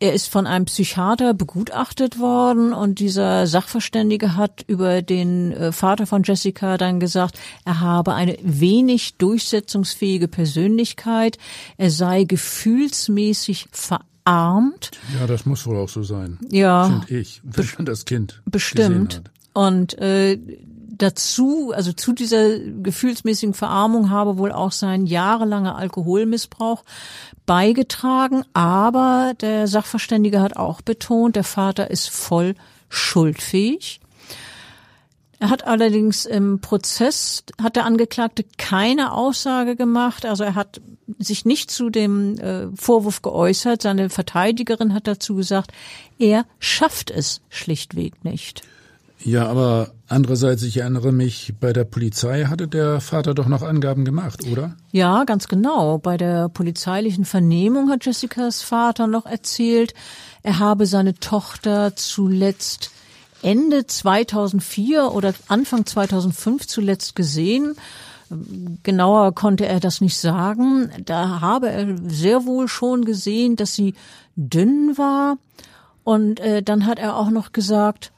er ist von einem Psychiater begutachtet worden und dieser Sachverständige hat über den äh, Vater von Jessica dann gesagt, er habe eine wenig durchsetzungsfähige Persönlichkeit, er sei gefühlsmäßig verarbeitet verarmt. Ja, das muss wohl auch so sein. Ja. Finde ich, wenn man das Kind Bestimmt. Und äh, dazu, also zu dieser gefühlsmäßigen Verarmung habe wohl auch sein jahrelanger Alkoholmissbrauch beigetragen. Aber der Sachverständige hat auch betont, der Vater ist voll schuldfähig. Er hat allerdings im Prozess, hat der Angeklagte keine Aussage gemacht. Also er hat sich nicht zu dem äh, Vorwurf geäußert. Seine Verteidigerin hat dazu gesagt, er schafft es schlichtweg nicht. Ja, aber andererseits, ich erinnere mich, bei der Polizei hatte der Vater doch noch Angaben gemacht, oder? Ja, ganz genau. Bei der polizeilichen Vernehmung hat Jessicas Vater noch erzählt, er habe seine Tochter zuletzt Ende 2004 oder Anfang 2005 zuletzt gesehen. Genauer konnte er das nicht sagen. Da habe er sehr wohl schon gesehen, dass sie dünn war. Und äh, dann hat er auch noch gesagt,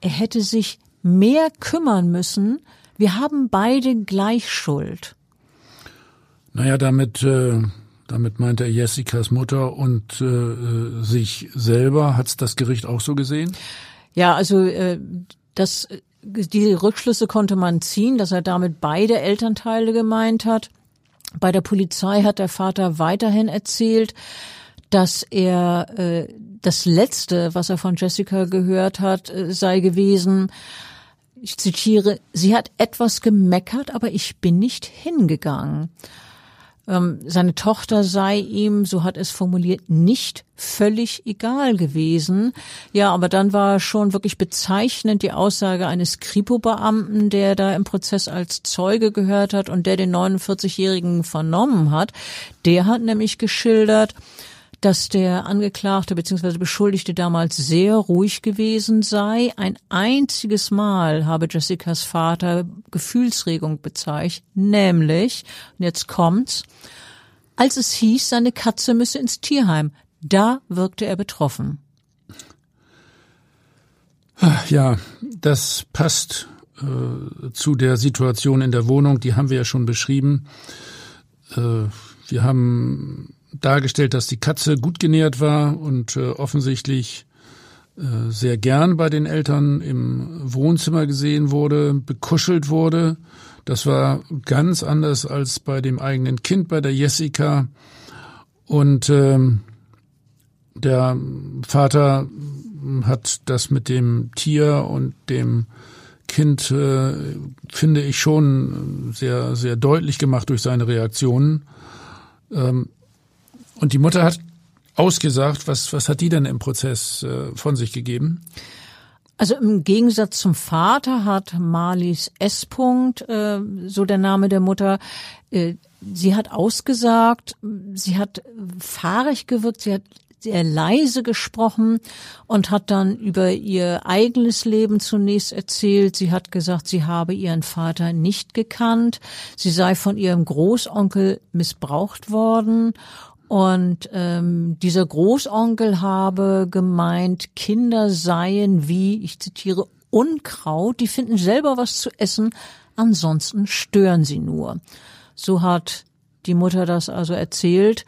er hätte sich mehr kümmern müssen. Wir haben beide gleich Schuld. Naja, damit, äh, damit meint er Jessicas Mutter und äh, sich selber. Hat's das Gericht auch so gesehen? Ja, also äh, das, die Rückschlüsse konnte man ziehen, dass er damit beide Elternteile gemeint hat. Bei der Polizei hat der Vater weiterhin erzählt, dass er äh, das letzte, was er von Jessica gehört hat, äh, sei gewesen, Ich zitiere, sie hat etwas gemeckert, aber ich bin nicht hingegangen. Ähm, seine Tochter sei ihm, so hat es formuliert, nicht völlig egal gewesen. Ja, aber dann war schon wirklich bezeichnend die Aussage eines Kripo-Beamten, der da im Prozess als Zeuge gehört hat und der den 49-Jährigen vernommen hat. Der hat nämlich geschildert, dass der Angeklagte bzw. Beschuldigte damals sehr ruhig gewesen sei. Ein einziges Mal habe Jessicas Vater Gefühlsregung bezeichnet, nämlich, und jetzt kommt's, als es hieß, seine Katze müsse ins Tierheim. Da wirkte er betroffen. Ja, das passt äh, zu der Situation in der Wohnung, die haben wir ja schon beschrieben. Äh, wir haben dargestellt, dass die Katze gut genährt war und äh, offensichtlich äh, sehr gern bei den Eltern im Wohnzimmer gesehen wurde, bekuschelt wurde. Das war ganz anders als bei dem eigenen Kind, bei der Jessica. Und ähm, der Vater hat das mit dem Tier und dem Kind, äh, finde ich, schon sehr, sehr deutlich gemacht durch seine Reaktionen. Ähm, und die Mutter hat ausgesagt, was, was hat die denn im Prozess äh, von sich gegeben? Also im Gegensatz zum Vater hat Marlies S. -Punkt, äh, so der Name der Mutter, äh, sie hat ausgesagt, sie hat fahrig gewirkt, sie hat sehr leise gesprochen und hat dann über ihr eigenes Leben zunächst erzählt. Sie hat gesagt, sie habe ihren Vater nicht gekannt, sie sei von ihrem Großonkel missbraucht worden und ähm, dieser Großonkel habe gemeint, Kinder seien wie, ich zitiere, Unkraut, die finden selber was zu essen, ansonsten stören sie nur. So hat die Mutter das also erzählt.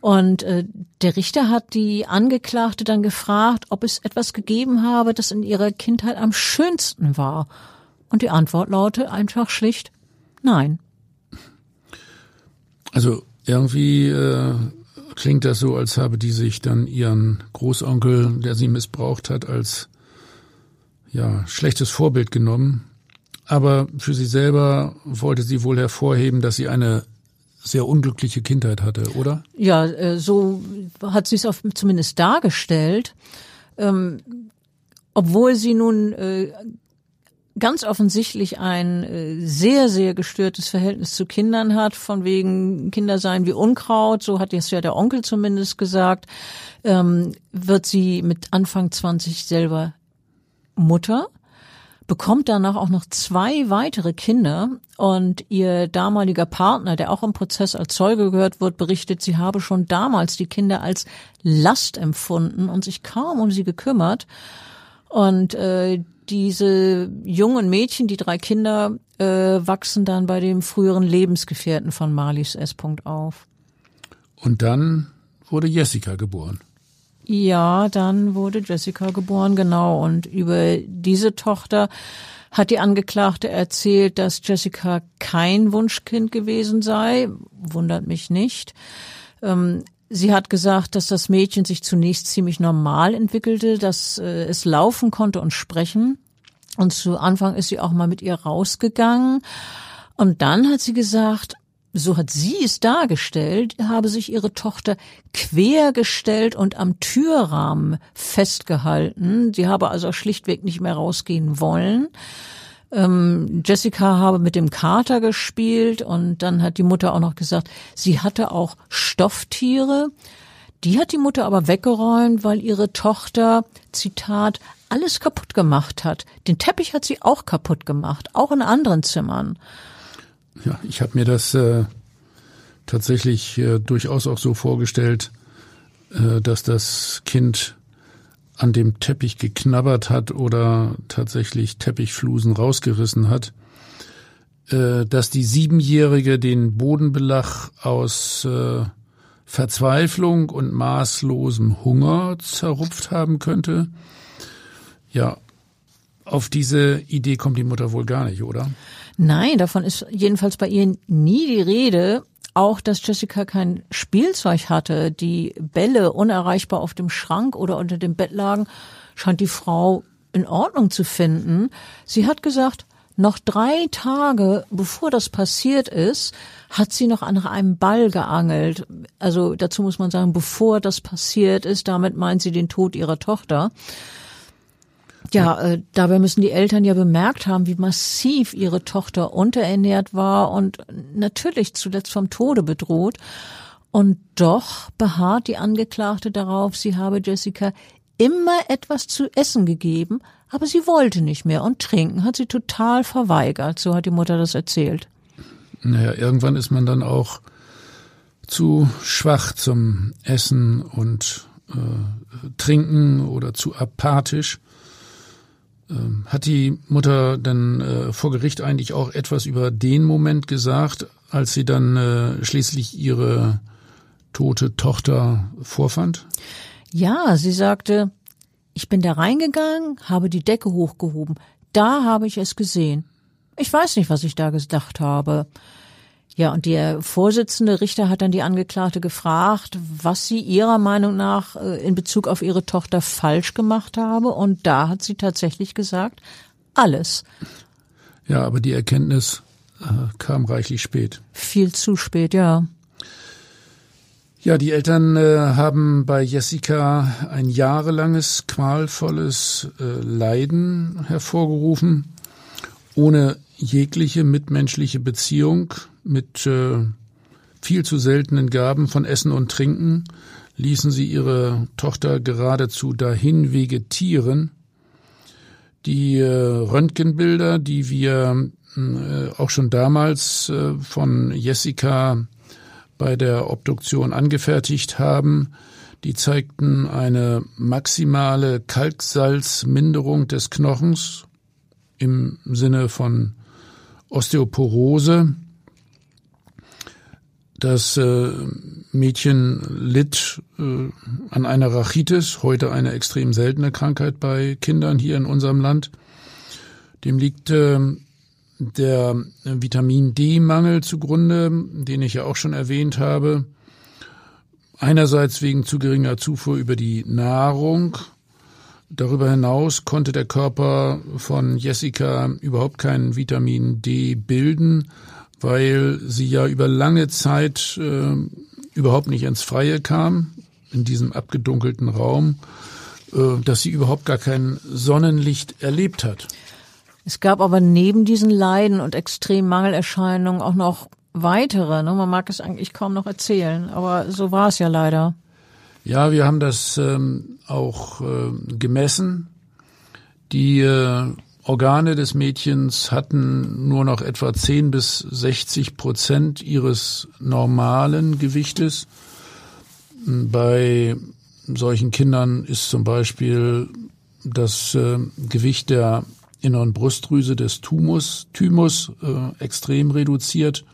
Und äh, der Richter hat die Angeklagte dann gefragt, ob es etwas gegeben habe, das in ihrer Kindheit am schönsten war. Und die Antwort lautete einfach schlicht Nein. Also irgendwie äh, klingt das so, als habe die sich dann ihren Großonkel, der sie missbraucht hat, als ja, schlechtes Vorbild genommen. Aber für sie selber wollte sie wohl hervorheben, dass sie eine sehr unglückliche Kindheit hatte, oder? Ja, äh, so hat sie es zumindest dargestellt. Ähm, obwohl sie nun äh, ganz offensichtlich ein äh, sehr, sehr gestörtes Verhältnis zu Kindern hat, von wegen Kinder seien wie Unkraut, so hat jetzt ja der Onkel zumindest gesagt, ähm, wird sie mit Anfang 20 selber Mutter, bekommt danach auch noch zwei weitere Kinder und ihr damaliger Partner, der auch im Prozess als Zeuge gehört wird, berichtet, sie habe schon damals die Kinder als Last empfunden und sich kaum um sie gekümmert. Und äh, diese jungen Mädchen, die drei Kinder, äh, wachsen dann bei dem früheren Lebensgefährten von Marlies S. auf. Und dann wurde Jessica geboren. Ja, dann wurde Jessica geboren, genau. Und über diese Tochter hat die Angeklagte erzählt, dass Jessica kein Wunschkind gewesen sei. Wundert mich nicht. Ähm, Sie hat gesagt, dass das Mädchen sich zunächst ziemlich normal entwickelte, dass äh, es laufen konnte und sprechen. Und zu Anfang ist sie auch mal mit ihr rausgegangen. Und dann hat sie gesagt, so hat sie es dargestellt, habe sich ihre Tochter quergestellt und am Türrahmen festgehalten. Sie habe also schlichtweg nicht mehr rausgehen wollen. Ähm, Jessica habe mit dem Kater gespielt und dann hat die Mutter auch noch gesagt, sie hatte auch Stofftiere. Die hat die Mutter aber weggeräumt, weil ihre Tochter, Zitat, alles kaputt gemacht hat. Den Teppich hat sie auch kaputt gemacht, auch in anderen Zimmern. Ja, ich habe mir das äh, tatsächlich äh, durchaus auch so vorgestellt, äh, dass das Kind an dem Teppich geknabbert hat oder tatsächlich Teppichflusen rausgerissen hat, äh, dass die Siebenjährige den Bodenbelag aus äh, Verzweiflung und maßlosem Hunger zerrupft haben könnte. Ja, auf diese Idee kommt die Mutter wohl gar nicht, oder? Nein, davon ist jedenfalls bei ihr nie die Rede auch, dass Jessica kein Spielzeug hatte, die Bälle unerreichbar auf dem Schrank oder unter dem Bett lagen, scheint die Frau in Ordnung zu finden. Sie hat gesagt, noch drei Tage bevor das passiert ist, hat sie noch nach einem Ball geangelt. Also dazu muss man sagen, bevor das passiert ist, damit meint sie den Tod ihrer Tochter. Ja, äh, dabei müssen die Eltern ja bemerkt haben, wie massiv ihre Tochter unterernährt war und natürlich zuletzt vom Tode bedroht. Und doch beharrt die Angeklagte darauf, sie habe Jessica immer etwas zu essen gegeben, aber sie wollte nicht mehr und trinken hat sie total verweigert, so hat die Mutter das erzählt. Naja, irgendwann ist man dann auch zu schwach zum Essen und äh, Trinken oder zu apathisch. Ähm, hat die Mutter dann äh, vor Gericht eigentlich auch etwas über den Moment gesagt, als sie dann äh, schließlich ihre tote Tochter vorfand? Ja, sie sagte, ich bin da reingegangen, habe die Decke hochgehoben. Da habe ich es gesehen. Ich weiß nicht, was ich da gedacht habe. Ja, und der Vorsitzende Richter hat dann die Angeklagte gefragt, was sie ihrer Meinung nach äh, in Bezug auf ihre Tochter falsch gemacht habe. Und da hat sie tatsächlich gesagt, alles. Ja, aber die Erkenntnis äh, kam reichlich spät. Viel zu spät, ja. Ja, die Eltern äh, haben bei Jessica ein jahrelanges qualvolles äh, Leiden hervorgerufen, ohne jegliche mitmenschliche Beziehung, mit äh, viel zu seltenen Gaben von Essen und Trinken, ließen sie ihre Tochter geradezu dahin vegetieren. Die äh, Röntgenbilder, die wir äh, auch schon damals äh, von Jessica bei der Obduktion angefertigt haben. Die zeigten eine maximale Kalksalzminderung des Knochens im Sinne von Osteoporose. Das äh, Mädchen litt äh, an einer Rachitis, heute eine extrem seltene Krankheit bei Kindern hier in unserem Land. Dem liegt äh, der Vitamin D-Mangel zugrunde, den ich ja auch schon erwähnt habe. Einerseits wegen zu geringer Zufuhr über die Nahrung. Darüber hinaus konnte der Körper von Jessica überhaupt kein Vitamin D bilden, weil sie ja über lange Zeit äh, überhaupt nicht ins Freie kam, in diesem abgedunkelten Raum, äh, dass sie überhaupt gar kein Sonnenlicht erlebt hat. Es gab aber neben diesen Leiden und extremen Mangelerscheinungen auch noch weitere. Ne? Man mag es eigentlich kaum noch erzählen, aber so war es ja leider. Ja, wir haben das ähm, auch äh, gemessen. Die äh, Organe des Mädchens hatten nur noch etwa 10 bis 60 Prozent ihres normalen Gewichtes. Bei solchen Kindern ist zum Beispiel das äh, Gewicht der inneren Brustdrüse des Tumus, Thymus äh, extrem reduziert.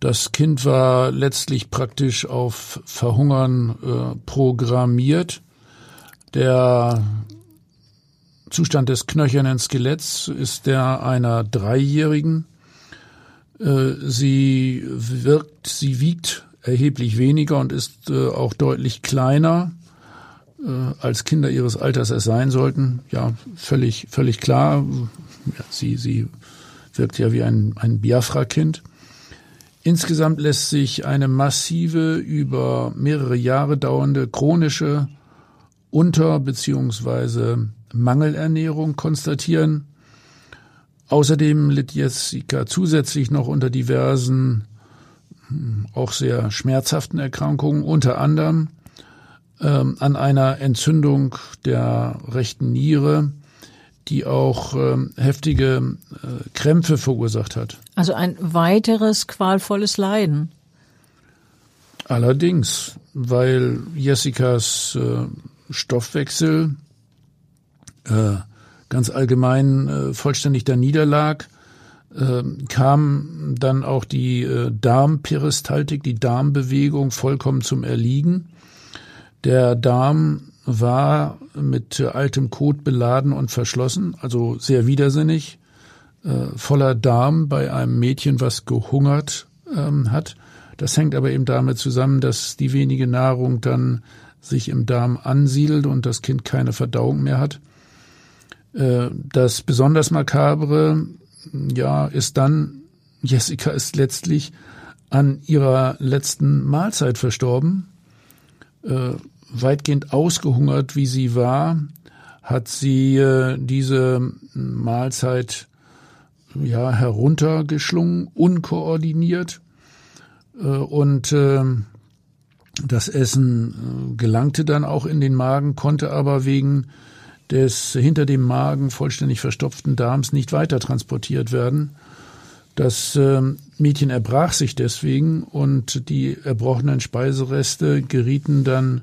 Das Kind war letztlich praktisch auf Verhungern äh, programmiert. Der Zustand des knöchernen Skeletts ist der einer Dreijährigen. Äh, sie wirkt, sie wiegt erheblich weniger und ist äh, auch deutlich kleiner äh, als Kinder ihres Alters es sein sollten. Ja, völlig, völlig klar. Ja, sie, sie wirkt ja wie ein, ein Biafra-Kind. Insgesamt lässt sich eine massive, über mehrere Jahre dauernde chronische Unter- bzw. Mangelernährung konstatieren. Außerdem litt Jessica zusätzlich noch unter diversen, hm, auch sehr schmerzhaften Erkrankungen, unter anderem ähm, an einer Entzündung der rechten Niere, die auch ähm, heftige äh, Krämpfe verursacht hat. Also ein weiteres qualvolles Leiden. Allerdings, weil Jessicas äh, Stoffwechsel äh, ganz allgemein äh, vollständig da niederlag, äh, kam dann auch die äh, Darmperistaltik, die Darmbewegung vollkommen zum Erliegen. Der Darm war mit altem Kot beladen und verschlossen, also sehr widersinnig, äh, voller Darm bei einem Mädchen, was gehungert ähm, hat. Das hängt aber eben damit zusammen, dass die wenige Nahrung dann sich im Darm ansiedelt und das Kind keine Verdauung mehr hat. Äh, das besonders makabre, ja, ist dann, Jessica ist letztlich an ihrer letzten Mahlzeit verstorben. Äh, weitgehend ausgehungert, wie sie war, hat sie äh, diese Mahlzeit ja heruntergeschlungen, unkoordiniert äh, und äh, das Essen äh, gelangte dann auch in den Magen, konnte aber wegen des hinter dem Magen vollständig verstopften Darms nicht weiter transportiert werden. Das ähm, Mädchen erbrach sich deswegen und die erbrochenen Speisereste gerieten dann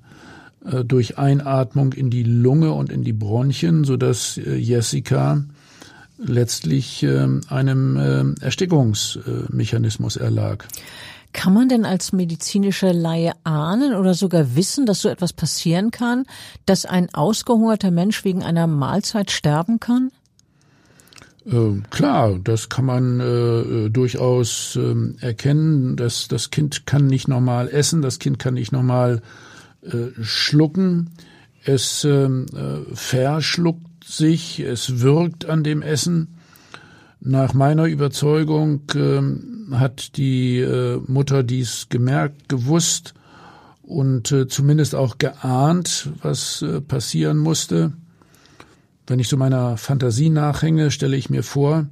äh, durch Einatmung in die Lunge und in die Bronchien, sodass äh, Jessica letztlich ähm, einem Erstickungsmechanismus erlag. Kann man denn als medizinischer Laie ahnen oder sogar wissen, dass so etwas passieren kann, dass ein ausgehungerter Mensch wegen einer Mahlzeit sterben kann? Äh, klar, das kann man äh, durchaus äh, erkennen. dass das Kind kann nicht normal essen, das Kind kann nicht normal äh, schlucken. Es ähm, äh, verschluckt sich, es wirkt an dem Essen. Nach meiner Überzeugung ähm, hat die äh, Mutter dies gemerkt, gewusst und äh, zumindest auch geahnt, was äh, passieren musste. Wenn ich so meiner Fantasie nachhänge, stelle ich mir vor,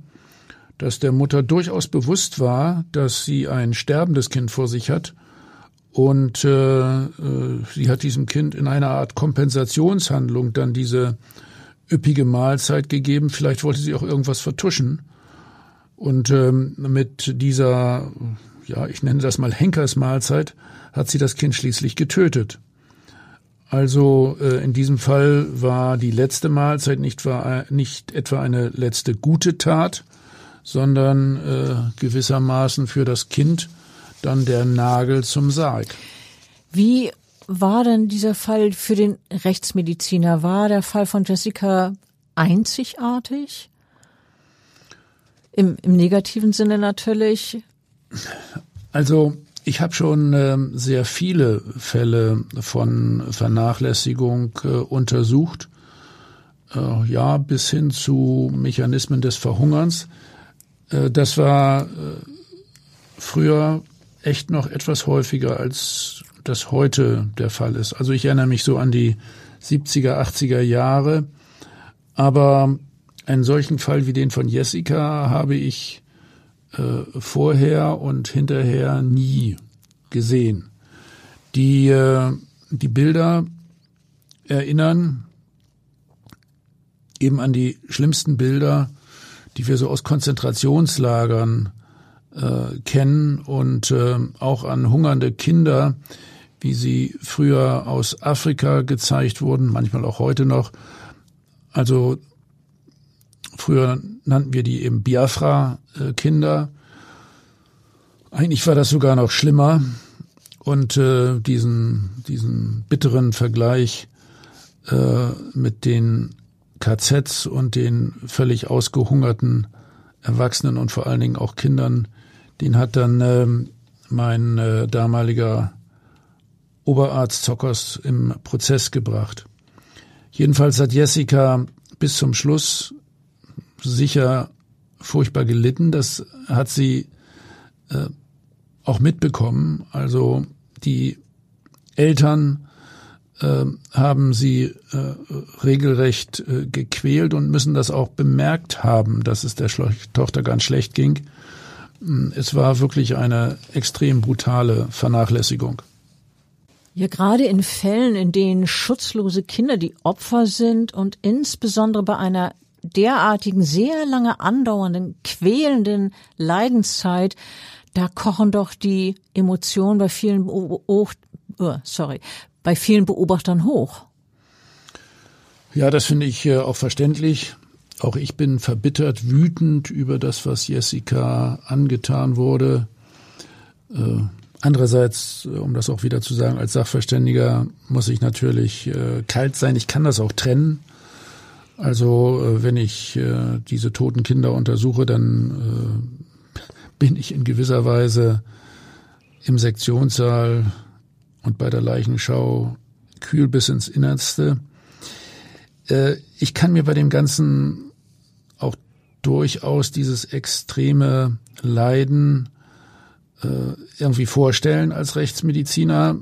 dass der Mutter durchaus bewusst war, dass sie ein sterbendes Kind vor sich hat und äh, äh, sie hat diesem Kind in einer Art Kompensationshandlung dann diese üppige Mahlzeit gegeben. Vielleicht wollte sie auch irgendwas vertuschen. Und ähm, mit dieser, ja, ich nenne das mal Henkersmahlzeit, hat sie das Kind schließlich getötet. Also äh, in diesem Fall war die letzte Mahlzeit nicht, war, nicht etwa eine letzte gute Tat, sondern äh, gewissermaßen für das Kind dann der Nagel zum Sarg. Wie war denn dieser Fall für den Rechtsmediziner? War der Fall von Jessica einzigartig? Im, im negativen Sinne natürlich. Also ich habe schon äh, sehr viele Fälle von Vernachlässigung äh, untersucht, äh, ja, bis hin zu Mechanismen des Verhungerns. Äh, das war äh, früher echt noch etwas häufiger, als das heute der Fall ist. Also ich erinnere mich so an die 70er, 80er Jahre, aber einen solchen Fall wie den von Jessica habe ich äh, vorher und hinterher nie gesehen. Die, äh, die Bilder erinnern eben an die schlimmsten Bilder, die wir so aus Konzentrationslagern äh, kennen und äh, auch an hungernde Kinder, wie sie früher aus Afrika gezeigt wurden, manchmal auch heute noch. Also Früher nannten wir die eben Biafra-Kinder. Eigentlich war das sogar noch schlimmer. Und äh, diesen, diesen bitteren Vergleich äh, mit den KZs und den völlig ausgehungerten Erwachsenen und vor allen Dingen auch Kindern, den hat dann äh, mein äh, damaliger Oberarzt Zockers im Prozess gebracht. Jedenfalls hat Jessica bis zum Schluss sicher furchtbar gelitten. Das hat sie äh, auch mitbekommen. Also die Eltern äh, haben sie äh, regelrecht äh, gequält und müssen das auch bemerkt haben, dass es der Schlo Tochter ganz schlecht ging. Mm, es war wirklich eine extrem brutale Vernachlässigung. Ja, gerade in Fällen, in denen schutzlose Kinder die Opfer sind und insbesondere bei einer derartigen sehr lange andauernden, quälenden Leidenszeit, da kochen doch die Emotionen bei vielen, oh, sorry, bei vielen Beobachtern hoch. Ja, das finde ich äh, auch verständlich. Auch ich bin verbittert, wütend über das, was Jessica angetan wurde. Äh, andererseits, äh, um das auch wieder zu sagen, als Sachverständiger muss ich natürlich kalt sein. Ich kann das auch trennen. Also äh, wenn ich äh, diese toten Kinder untersuche, dann äh, bin ich in gewisser Weise im Sektionssaal und bei der Leichenschau kühl bis ins Innerste. ich kann mir bei dem Ganzen auch durchaus dieses extreme Leiden irgendwie vorstellen als Rechtsmediziner,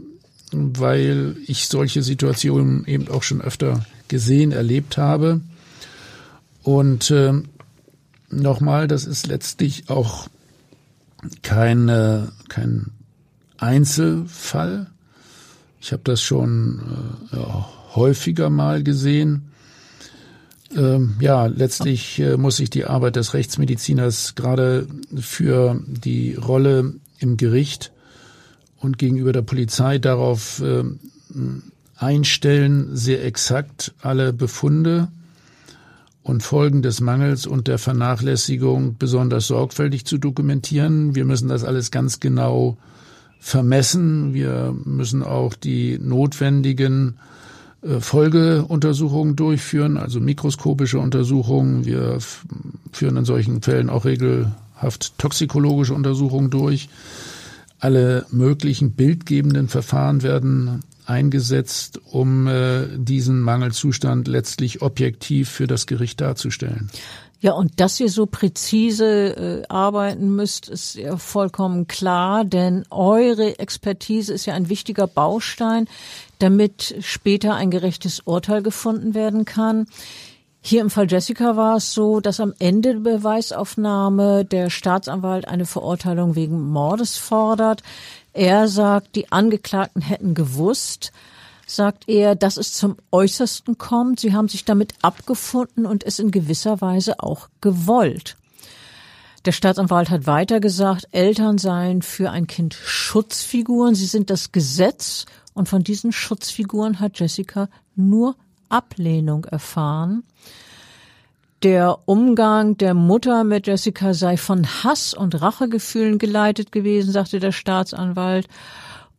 weil ich solche Situationen eben auch schon öfter gesehen, erlebt habe. Und äh, nochmal, das ist letztlich auch kein, äh, kein Einzelfall. Ich habe das schon äh, häufiger mal gesehen. Ähm, ja, letztlich äh, muss sich die Arbeit des Rechtsmediziners gerade für die Rolle im Gericht und gegenüber der Polizei darauf äh, einstellen, sehr exakt alle Befunde und Folgen des Mangels und der Vernachlässigung besonders sorgfältig zu dokumentieren. Wir müssen das alles ganz genau vermessen. Wir müssen auch die notwendigen äh, Folgeuntersuchungen durchführen, also mikroskopische Untersuchungen. Wir führen in solchen Fällen auch regelhaft toxikologische Untersuchungen durch. Alle möglichen bildgebenden Verfahren werden eingesetzt, um äh, diesen Mangelzustand letztlich objektiv für das Gericht darzustellen. Ja, und dass ihr so präzise äh, arbeiten müsst, ist ja vollkommen klar, denn eure Expertise ist ja ein wichtiger Baustein, damit später ein gerechtes Urteil gefunden werden kann. Hier im Fall Jessica war es so, dass am Ende der Beweisaufnahme der Staatsanwalt eine Verurteilung wegen Mordes fordert. Er sagt, die Angeklagten hätten gewusst, sagt er, dass es zum Äußersten kommt. Sie haben sich damit abgefunden und es in gewisser Weise auch gewollt. Der Staatsanwalt hat weiter gesagt, Eltern seien für ein Kind Schutzfiguren. Sie sind das Gesetz und von diesen Schutzfiguren hat Jessica nur Ablehnung erfahren. Der Umgang der Mutter mit Jessica sei von Hass und Rachegefühlen geleitet gewesen, sagte der Staatsanwalt.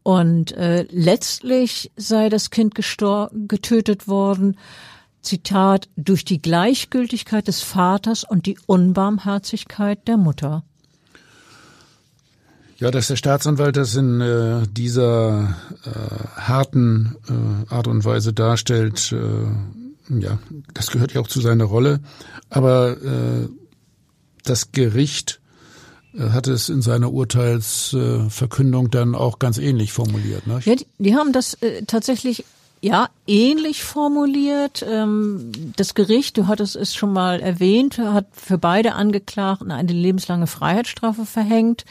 Und äh, letztlich sei das Kind getötet worden, Zitat, durch die Gleichgültigkeit des Vaters und die Unbarmherzigkeit der Mutter. Ja, dass der Staatsanwalt das in äh, dieser äh, harten äh, Art und Weise darstellt, äh, ja, das gehört ja auch zu seiner Rolle. Aber äh, das Gericht äh, hat es in seiner Urteilsverkündung dann auch ganz ähnlich formuliert. Ne? Ja, die, die haben das äh, tatsächlich ja, ähnlich formuliert. Ähm, das Gericht, du hattest es schon mal erwähnt, hat für beide Angeklagten eine lebenslange Freiheitsstrafe verhängt.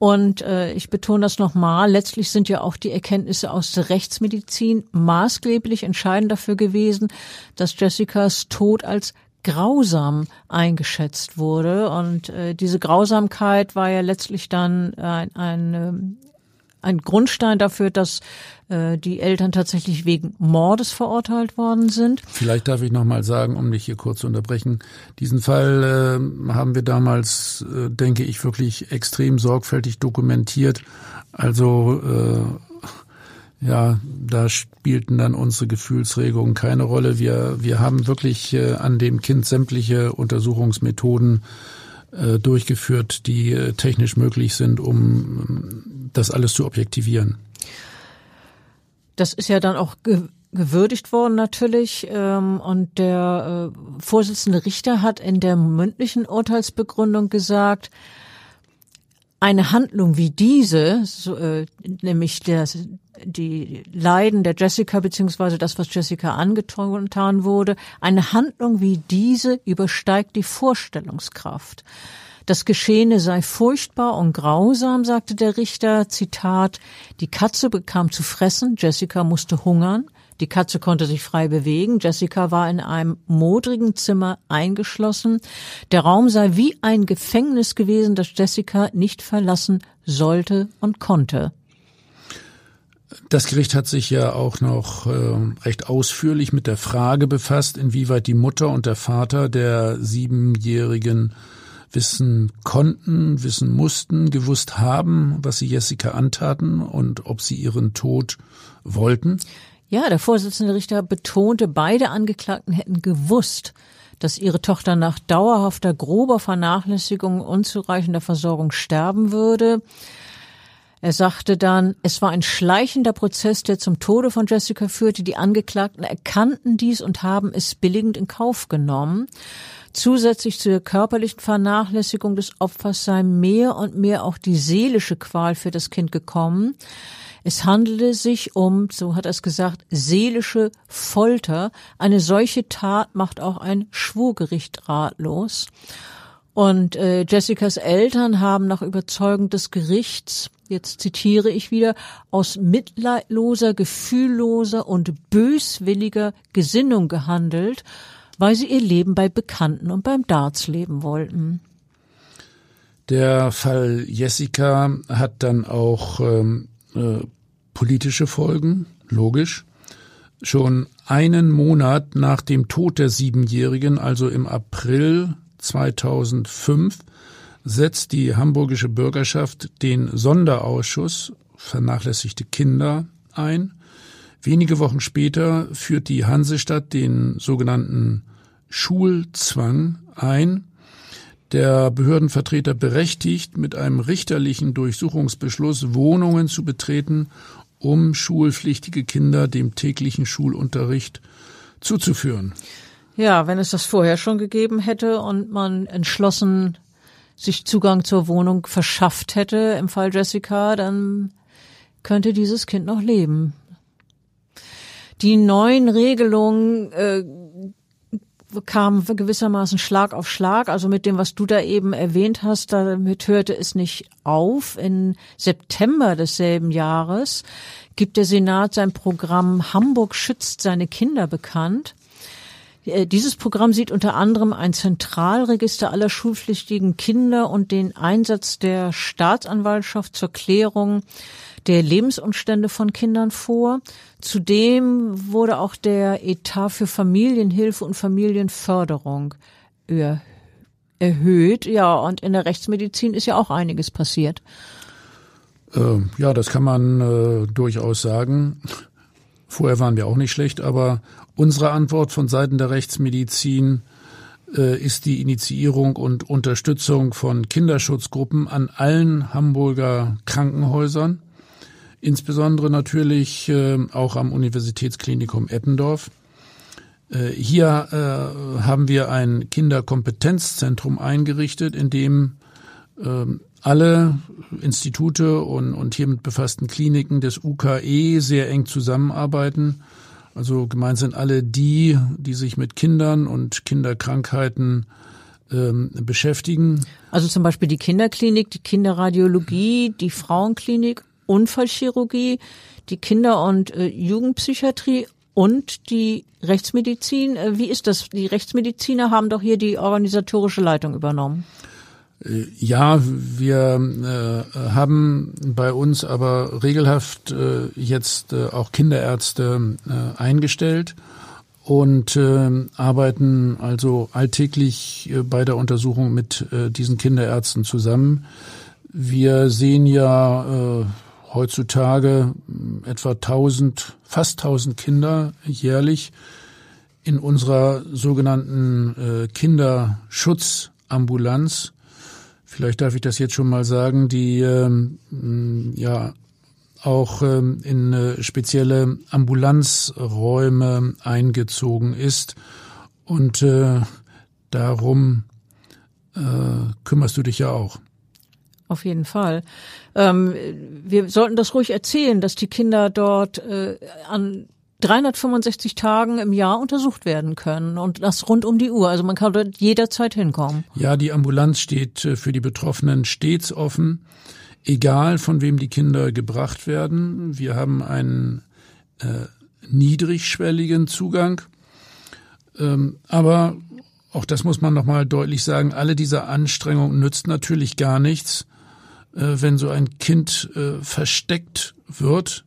Und äh, ich betone das nochmal, letztlich sind ja auch die Erkenntnisse aus der Rechtsmedizin maßgeblich entscheidend dafür gewesen, dass Jessicas Tod als grausam eingeschätzt wurde. Und äh, diese Grausamkeit war ja letztlich dann ein, ein, ein Grundstein dafür, dass äh, die Eltern tatsächlich wegen Mordes verurteilt worden sind. Vielleicht darf ich noch mal sagen, um dich hier kurz zu unterbrechen. Diesen Fall äh, haben wir damals, äh, denke ich, wirklich extrem sorgfältig dokumentiert. Also äh, ja, da spielten dann unsere Gefühlsregungen keine Rolle. Wir, wir haben wirklich äh, an dem Kind sämtliche Untersuchungsmethoden äh, durchgeführt, die äh, technisch möglich sind, um äh, das alles zu objektivieren. Das ist ja dann auch ge gewürdigt worden natürlich. Ähm, und der äh, Vorsitzende Richter hat in der mündlichen Urteilsbegründung gesagt, eine Handlung wie diese, so, äh, nämlich der, die Leiden der Jessica beziehungsweise das, was Jessica angetan wurde, eine Handlung wie diese übersteigt die Vorstellungskraft. Das Geschehene sei furchtbar und grausam, sagte der Richter. Zitat, die Katze bekam zu fressen, Jessica musste hungern. Die Katze konnte sich frei bewegen. Jessica war in einem modrigen Zimmer eingeschlossen. Der Raum sei wie ein Gefängnis gewesen, das Jessica nicht verlassen sollte und konnte. Das Gericht hat sich ja auch noch äh, recht ausführlich mit der Frage befasst, inwieweit die Mutter und der Vater der siebenjährigen wissen konnten, wissen mussten, gewusst haben, was sie Jessica antaten und ob sie ihren Tod wollten? Ja, der Vorsitzende Richter betonte, beide Angeklagten hätten gewusst, dass ihre Tochter nach dauerhafter grober Vernachlässigung unzureichender Versorgung sterben würde. Er sagte dann, es war ein schleichender Prozess, der zum Tode von Jessica führte. Die Angeklagten erkannten dies und haben es billigend in Kauf genommen. Zusätzlich zur körperlichen Vernachlässigung des Opfers sei mehr und mehr auch die seelische Qual für das Kind gekommen. Es handelte sich um, so hat er es gesagt, seelische Folter. Eine solche Tat macht auch ein Schwurgericht ratlos. Und äh, Jessicas Eltern haben nach Überzeugung des Gerichts, jetzt zitiere ich wieder, aus mitleidloser, gefühlloser und böswilliger Gesinnung gehandelt, weil sie ihr Leben bei Bekannten und beim Darts leben wollten. Der Fall Jessica hat dann auch ähm, äh, politische Folgen, logisch. Schon einen Monat nach dem Tod der Siebenjährigen, also im April 2005, setzt die hamburgische Bürgerschaft den Sonderausschuss vernachlässigte Kinder ein. Wenige Wochen später führt die Hansestadt den sogenannten Schulzwang ein, der Behördenvertreter berechtigt, mit einem richterlichen Durchsuchungsbeschluss Wohnungen zu betreten, um schulpflichtige Kinder dem täglichen Schulunterricht zuzuführen. Ja, wenn es das vorher schon gegeben hätte und man entschlossen sich Zugang zur Wohnung verschafft hätte im Fall Jessica, dann könnte dieses Kind noch leben. Die neuen Regelungen äh, kam gewissermaßen Schlag auf Schlag. Also mit dem, was du da eben erwähnt hast, damit hörte es nicht auf. In September desselben Jahres gibt der Senat sein Programm Hamburg schützt seine Kinder bekannt. Äh, dieses Programm sieht unter anderem ein Zentralregister aller schulpflichtigen Kinder und den Einsatz der Staatsanwaltschaft zur Klärung der Lebensumstände von Kindern vor. Zudem wurde auch der Etat für Familienhilfe und Familienförderung erhöht. Ja, und in der Rechtsmedizin ist ja auch einiges passiert. Äh, ja, das kann man äh, durchaus sagen. Vorher waren wir auch nicht schlecht, aber unsere Antwort von Seiten der Rechtsmedizin äh, ist die Initiierung und Unterstützung von Kinderschutzgruppen an allen Hamburger Krankenhäusern insbesondere natürlich äh, auch am Universitätsklinikum Eppendorf. Äh, hier haben wir ein Kinderkompetenzzentrum eingerichtet, in dem alle Institute und, und hiermit befassten Kliniken des UKE sehr eng zusammenarbeiten. Also gemeint sind alle die, die sich mit Kindern und Kinderkrankheiten ähm, beschäftigen. Also zum Beispiel die Kinderklinik, die Kinderradiologie, die Frauenklinik Unfallchirurgie, die Kinder- und äh, Jugendpsychiatrie und die Rechtsmedizin. Äh, wie ist das? Die Rechtsmediziner haben doch hier die organisatorische Leitung übernommen. Ja, wir äh, haben bei uns aber regelhaft äh, jetzt äh, auch Kinderärzte äh, eingestellt und äh, arbeiten also alltäglich äh, bei der Untersuchung mit diesen Kinderärzten zusammen. Wir sehen ja heutzutage etwa 1000, fast 1000 Kinder jährlich in unserer sogenannten Kinderschutzambulanz. Vielleicht darf ich das jetzt schon mal sagen, die ähm, ja auch ähm, in äh, spezielle Ambulanzräume eingezogen ist und äh, darum äh, kümmerst du dich ja auch. Auf jeden Fall. Ähm, wir sollten das ruhig erzählen, dass die Kinder dort äh, an 365 Tagen im Jahr untersucht werden können und das rund um die Uhr. Also man kann dort jederzeit hinkommen. Ja, die Ambulanz steht äh, für die Betroffenen stets offen, egal von wem die Kinder gebracht werden. Wir haben einen äh, niedrigschwelligen Zugang, ähm, aber auch das muss man nochmal deutlich sagen, alle diese Anstrengungen nützt natürlich gar nichts, äh, wenn so ein Kind äh, versteckt wird,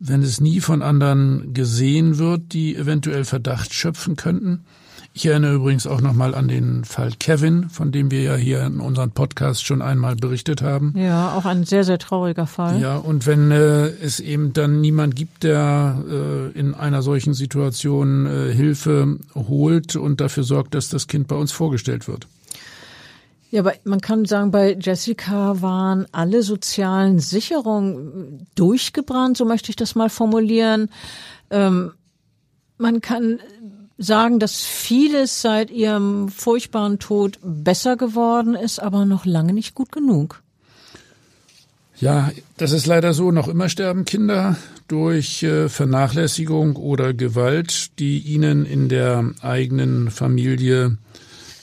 wenn es nie von anderen gesehen wird, die eventuell Verdacht schöpfen könnten. Ich erinnere übrigens auch nochmal an den Fall Kevin, von dem wir ja hier in unserem Podcast schon einmal berichtet haben. Ja, auch ein sehr, sehr trauriger Fall. Ja, und wenn äh, es eben dann niemand gibt, der äh, in einer solchen Situation äh, Hilfe holt und dafür sorgt, dass das Kind bei uns vorgestellt wird. Ja, aber man kann sagen, bei Jessica waren alle sozialen Sicherungen durchgebrannt, so möchte ich das mal formulieren. Ähm, man kann sagen, dass vieles seit ihrem furchtbaren Tod besser geworden ist, aber noch lange nicht gut genug. Ja, das ist leider so. Noch immer sterben Kinder durch äh, Vernachlässigung oder Gewalt, die ihnen in der eigenen Familie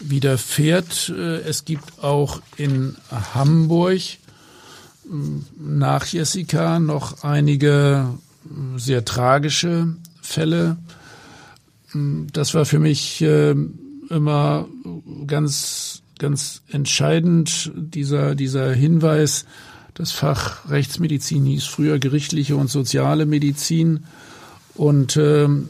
widerfährt. Äh, es gibt auch in Hamburg nach Jessica noch einige sehr tragische Fälle. Das war für mich äh, immer ganz, ganz entscheidend, dieser, dieser Hinweis, das Fach Rechtsmedizin hieß früher gerichtliche und soziale Medizin. Und ähm,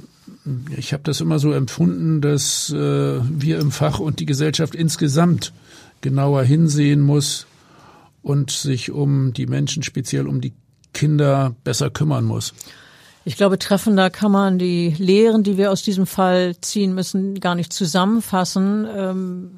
ich habe das immer so empfunden, dass äh, wir im Fach und die Gesellschaft insgesamt genauer hinsehen muss und sich um die Menschen, speziell um die Kinder, besser kümmern muss. Ich glaube, treffender kann man die Lehren, die wir aus diesem Fall ziehen müssen, gar nicht zusammenfassen. Ähm,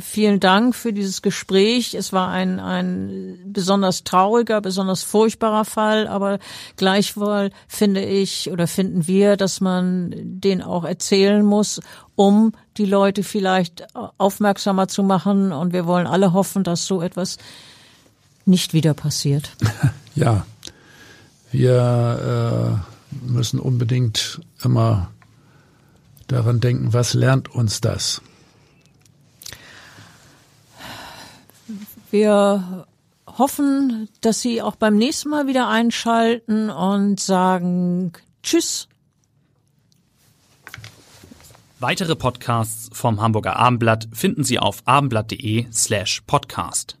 vielen Dank für dieses Gespräch. Es war ein, ein besonders trauriger, besonders furchtbarer Fall, aber gleichwohl finde ich oder finden wir, dass man den auch erzählen muss, um die Leute vielleicht aufmerksamer zu machen. Und wir wollen alle hoffen, dass so etwas nicht wieder passiert. *laughs* Ja, wir äh, müssen unbedingt immer daran denken, was lernt uns das? Wir hoffen, dass Sie auch beim nächsten Mal wieder einschalten und sagen Tschüss. Weitere Podcasts vom Hamburger Abendblatt finden Sie auf abendblatt.de slash podcast.